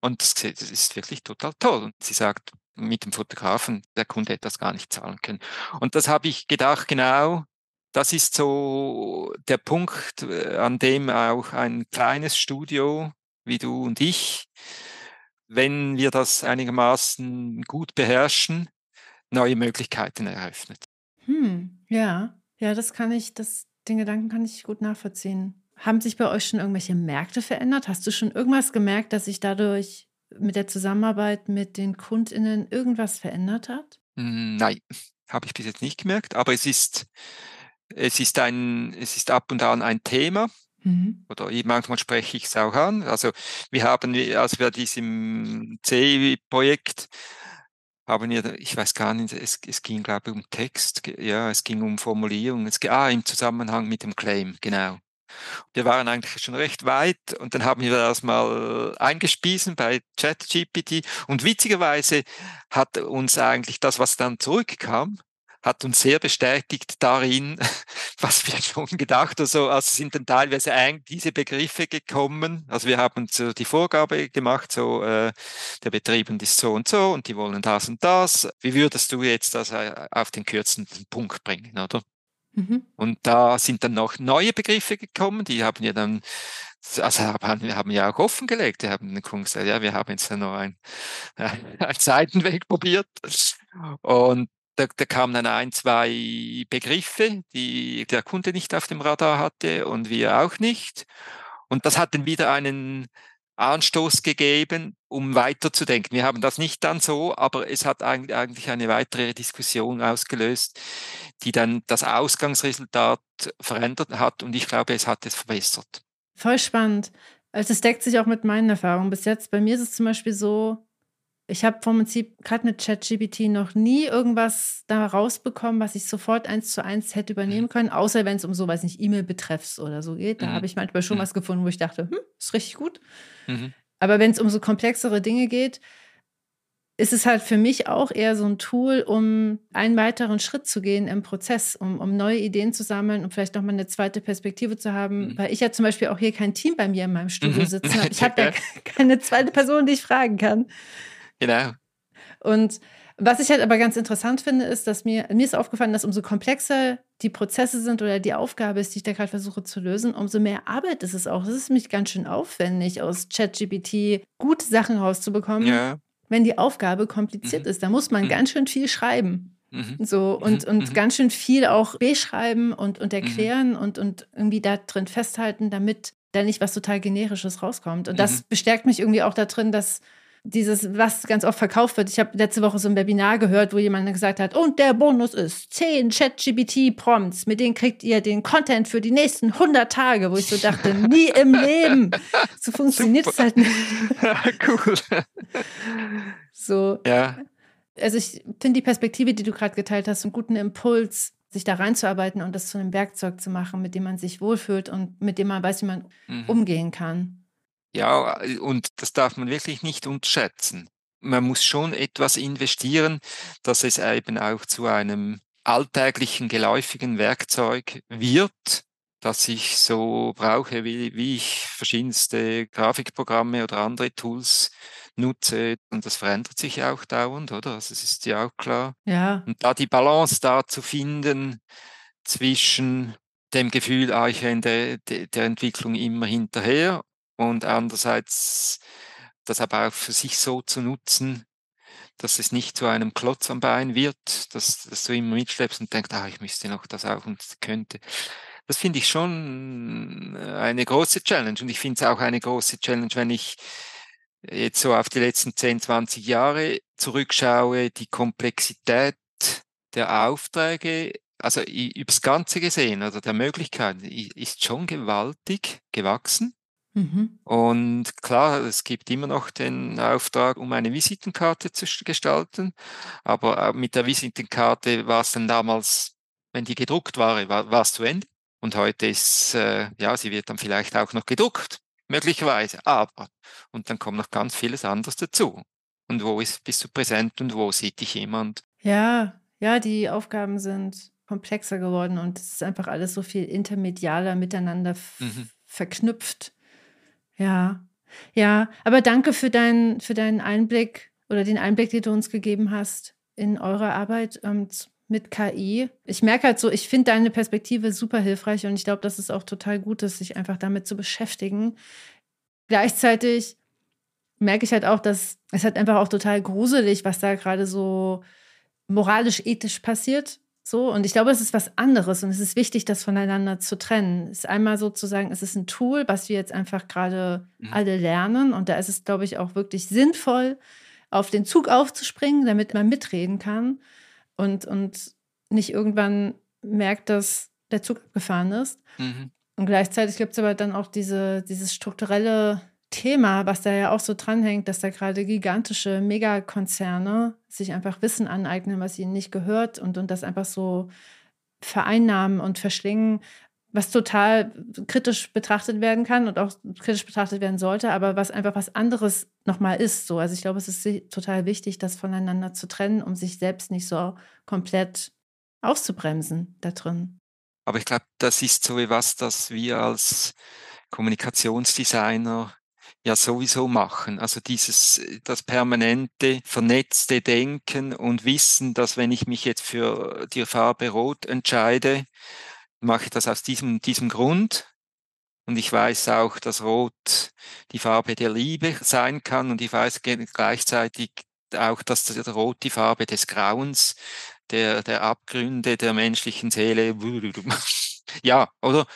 Und das, ist wirklich total toll. Und sie sagt, mit dem Fotografen, der Kunde hätte das gar nicht zahlen können. Und das habe ich gedacht, genau, das ist so der Punkt, äh, an dem auch ein kleines Studio wie du und ich wenn wir das einigermaßen gut beherrschen, neue Möglichkeiten eröffnet. Hm, ja, ja, das kann ich, das, den Gedanken kann ich gut nachvollziehen. Haben sich bei euch schon irgendwelche Märkte verändert? Hast du schon irgendwas gemerkt, dass sich dadurch mit der Zusammenarbeit mit den KundInnen irgendwas verändert hat? Hm, nein, habe ich bis jetzt nicht gemerkt, aber es ist, es ist ein, es ist ab und an ein Thema. Mhm. Oder manchmal spreche ich es auch an. Also wir haben, als wir diesem C-Projekt haben wir, ich weiß gar nicht, es, es ging glaube ich um Text, ja, es ging um Formulierung, es, ah, im Zusammenhang mit dem Claim, genau. Wir waren eigentlich schon recht weit und dann haben wir das mal eingespiesen bei ChatGPT und witzigerweise hat uns eigentlich das, was dann zurückkam, hat uns sehr bestätigt darin, was wir schon gedacht haben. Also, also sind dann teilweise eigentlich diese Begriffe gekommen. Also wir haben so die Vorgabe gemacht, so äh, der Betrieb ist so und so und die wollen das und das. Wie würdest du jetzt das äh, auf den kürzesten Punkt bringen, oder? Mhm. Und da sind dann noch neue Begriffe gekommen, die haben ja dann also wir haben ja auch offengelegt, wir haben gesagt, ja, wir haben jetzt ja noch ein, ein Seitenweg probiert. Und da, da kamen dann ein, zwei Begriffe, die der Kunde nicht auf dem Radar hatte und wir auch nicht. Und das hat dann wieder einen Anstoß gegeben, um weiterzudenken. Wir haben das nicht dann so, aber es hat eigentlich eine weitere Diskussion ausgelöst, die dann das Ausgangsresultat verändert hat und ich glaube, es hat es verbessert. Voll spannend. Also es deckt sich auch mit meinen Erfahrungen bis jetzt. Bei mir ist es zum Beispiel so, ich habe vom Prinzip gerade mit ChatGPT noch nie irgendwas da rausbekommen, was ich sofort eins zu eins hätte übernehmen mhm. können, außer wenn es um so, weiß nicht, E-Mail-Betreffs oder so geht. Da mhm. habe ich manchmal schon mhm. was gefunden, wo ich dachte, hm, ist richtig gut. Mhm. Aber wenn es um so komplexere Dinge geht, ist es halt für mich auch eher so ein Tool, um einen weiteren Schritt zu gehen im Prozess, um, um neue Ideen zu sammeln und vielleicht nochmal eine zweite Perspektive zu haben. Mhm. Weil ich ja zum Beispiel auch hier kein Team bei mir in meinem Studio mhm. sitzen habe. Ich habe ja keine zweite Person, die ich fragen kann. Genau. Und was ich halt aber ganz interessant finde, ist, dass mir, mir ist aufgefallen, dass umso komplexer die Prozesse sind oder die Aufgabe ist, die ich da gerade versuche zu lösen, umso mehr Arbeit ist es auch. Es ist mich ganz schön aufwendig, aus ChatGPT gute Sachen rauszubekommen. Ja wenn die Aufgabe kompliziert mhm. ist. Da muss man mhm. ganz schön viel schreiben. Mhm. So und, mhm. und mhm. ganz schön viel auch beschreiben und, und erklären und, und irgendwie da drin festhalten, damit da nicht was total Generisches rauskommt. Und das bestärkt mich irgendwie auch darin, dass dieses, was ganz oft verkauft wird. Ich habe letzte Woche so ein Webinar gehört, wo jemand gesagt hat, und der Bonus ist 10 ChatGPT-Prompts, mit denen kriegt ihr den Content für die nächsten 100 Tage, wo ich so dachte, nie im Leben. So funktioniert es halt nicht. Ja, cool. So. Ja. Also ich finde die Perspektive, die du gerade geteilt hast, einen guten Impuls, sich da reinzuarbeiten und das zu einem Werkzeug zu machen, mit dem man sich wohlfühlt und mit dem man weiß, wie man mhm. umgehen kann. Ja, und das darf man wirklich nicht unterschätzen. Man muss schon etwas investieren, dass es eben auch zu einem alltäglichen, geläufigen Werkzeug wird, das ich so brauche, wie, wie ich verschiedenste Grafikprogramme oder andere Tools nutze. Und das verändert sich auch dauernd, oder? Also es ist ja auch klar. Ja. Und da die Balance da zu finden zwischen dem Gefühl, ah, ich renne der, der Entwicklung immer hinterher und andererseits das aber auch für sich so zu nutzen, dass es nicht zu einem Klotz am Bein wird, dass, dass du immer mitschleppst und denkst, ah, ich müsste noch das auch und könnte. Das finde ich schon eine große Challenge und ich finde es auch eine große Challenge, wenn ich jetzt so auf die letzten 10, 20 Jahre zurückschaue, die Komplexität der Aufträge, also übers Ganze gesehen, also der Möglichkeiten, ist schon gewaltig gewachsen. Mhm. Und klar, es gibt immer noch den Auftrag, um eine Visitenkarte zu gestalten. Aber mit der Visitenkarte war es dann damals, wenn die gedruckt war, war, es zu Ende. Und heute ist, äh, ja, sie wird dann vielleicht auch noch gedruckt, möglicherweise. Aber, und dann kommt noch ganz vieles anderes dazu. Und wo ist, bist du präsent und wo sieht dich jemand? Ja, ja, die Aufgaben sind komplexer geworden und es ist einfach alles so viel intermedialer miteinander mhm. verknüpft. Ja, ja, aber danke für, dein, für deinen Einblick oder den Einblick, den du uns gegeben hast in eure Arbeit ähm, mit KI. Ich merke halt so, ich finde deine Perspektive super hilfreich und ich glaube, dass es auch total gut ist, sich einfach damit zu beschäftigen. Gleichzeitig merke ich halt auch, dass es halt einfach auch total gruselig, was da gerade so moralisch-ethisch passiert. So, und ich glaube, es ist was anderes und es ist wichtig, das voneinander zu trennen. Es ist einmal sozusagen, es ist ein Tool, was wir jetzt einfach gerade mhm. alle lernen. Und da ist es, glaube ich, auch wirklich sinnvoll, auf den Zug aufzuspringen, damit man mitreden kann und, und nicht irgendwann merkt, dass der Zug abgefahren ist. Mhm. Und gleichzeitig gibt es aber dann auch diese, dieses strukturelle Thema, was da ja auch so dranhängt, dass da gerade gigantische Megakonzerne sich einfach Wissen aneignen, was ihnen nicht gehört und, und das einfach so vereinnahmen und verschlingen, was total kritisch betrachtet werden kann und auch kritisch betrachtet werden sollte, aber was einfach was anderes nochmal ist. So. Also ich glaube, es ist total wichtig, das voneinander zu trennen, um sich selbst nicht so komplett auszubremsen da drin. Aber ich glaube, das ist so etwas, das wir als Kommunikationsdesigner ja sowieso machen. Also dieses, das permanente, vernetzte Denken und Wissen, dass wenn ich mich jetzt für die Farbe Rot entscheide, mache ich das aus diesem, diesem Grund. Und ich weiß auch, dass Rot die Farbe der Liebe sein kann. Und ich weiß gleichzeitig auch, dass das Rot die Farbe des Grauens, der, der Abgründe der menschlichen Seele. Ja, oder?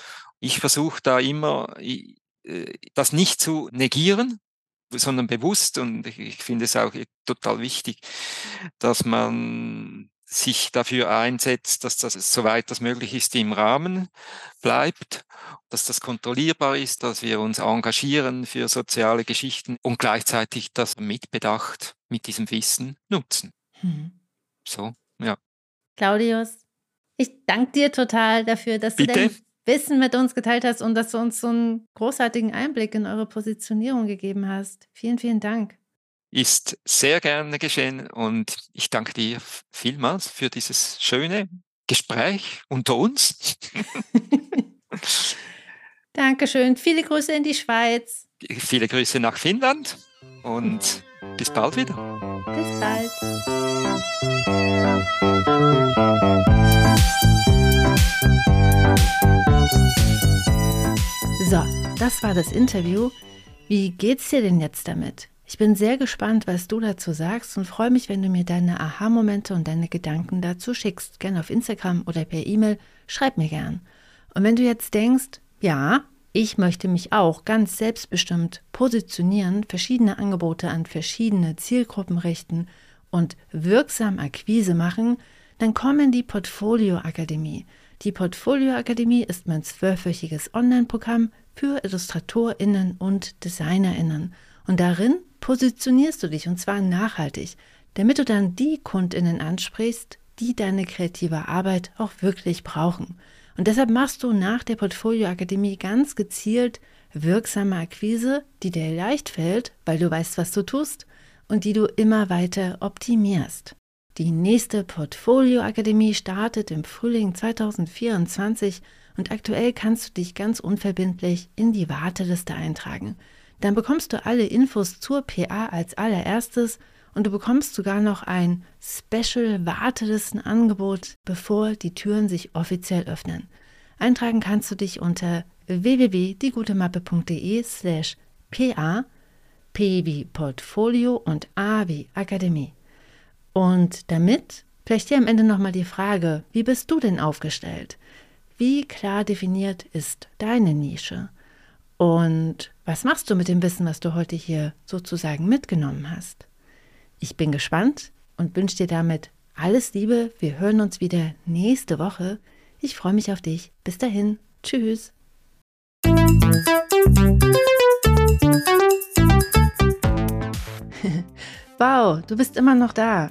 Ich versuche da immer, das nicht zu negieren, sondern bewusst. Und ich, ich finde es auch total wichtig, dass man sich dafür einsetzt, dass das soweit das möglich ist im Rahmen bleibt, dass das kontrollierbar ist, dass wir uns engagieren für soziale Geschichten und gleichzeitig das mitbedacht mit diesem Wissen nutzen. Hm. So, ja. Claudius, ich danke dir total dafür, dass Bitte? du dein Wissen mit uns geteilt hast und dass du uns so einen großartigen Einblick in eure Positionierung gegeben hast. Vielen, vielen Dank. Ist sehr gerne geschehen und ich danke dir vielmals für dieses schöne Gespräch unter uns. Dankeschön. Viele Grüße in die Schweiz. Viele Grüße nach Finnland und bis bald wieder. Bis bald. So, das war das Interview. Wie geht's dir denn jetzt damit? Ich bin sehr gespannt, was du dazu sagst und freue mich, wenn du mir deine Aha-Momente und deine Gedanken dazu schickst. Gerne auf Instagram oder per E-Mail. Schreib mir gern. Und wenn du jetzt denkst, ja, ich möchte mich auch ganz selbstbestimmt positionieren, verschiedene Angebote an verschiedene Zielgruppen richten und wirksam Akquise machen, dann komm in die Portfolio Akademie. Die Portfolio Akademie ist mein zwölfwöchiges Online-Programm für IllustratorInnen und DesignerInnen. Und darin positionierst du dich und zwar nachhaltig, damit du dann die KundInnen ansprichst, die deine kreative Arbeit auch wirklich brauchen. Und deshalb machst du nach der Portfolio Akademie ganz gezielt wirksame Akquise, die dir leicht fällt, weil du weißt, was du tust und die du immer weiter optimierst. Die nächste Portfolio Akademie startet im Frühling 2024 und aktuell kannst du dich ganz unverbindlich in die Warteliste eintragen. Dann bekommst du alle Infos zur PA als allererstes und du bekommst sogar noch ein Special Wartelistenangebot, bevor die Türen sich offiziell öffnen. Eintragen kannst du dich unter www.diegutemappe.de slash PA, P wie Portfolio und A wie Akademie. Und damit vielleicht hier am Ende nochmal die Frage, wie bist du denn aufgestellt? Wie klar definiert ist deine Nische? Und was machst du mit dem Wissen, was du heute hier sozusagen mitgenommen hast? Ich bin gespannt und wünsche dir damit alles Liebe. Wir hören uns wieder nächste Woche. Ich freue mich auf dich. Bis dahin. Tschüss. wow, du bist immer noch da.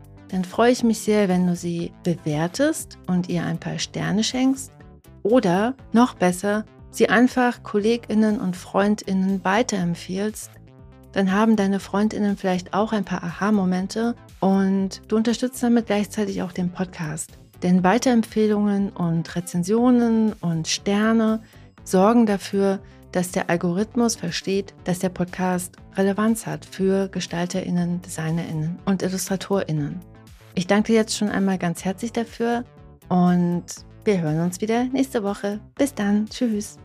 dann freue ich mich sehr, wenn du sie bewertest und ihr ein paar Sterne schenkst. Oder noch besser, sie einfach KollegInnen und FreundInnen weiterempfiehlst. Dann haben deine FreundInnen vielleicht auch ein paar Aha-Momente und du unterstützt damit gleichzeitig auch den Podcast. Denn Weiterempfehlungen und Rezensionen und Sterne sorgen dafür, dass der Algorithmus versteht, dass der Podcast Relevanz hat für GestalterInnen, DesignerInnen und IllustratorInnen. Ich danke dir jetzt schon einmal ganz herzlich dafür und wir hören uns wieder nächste Woche. Bis dann. Tschüss.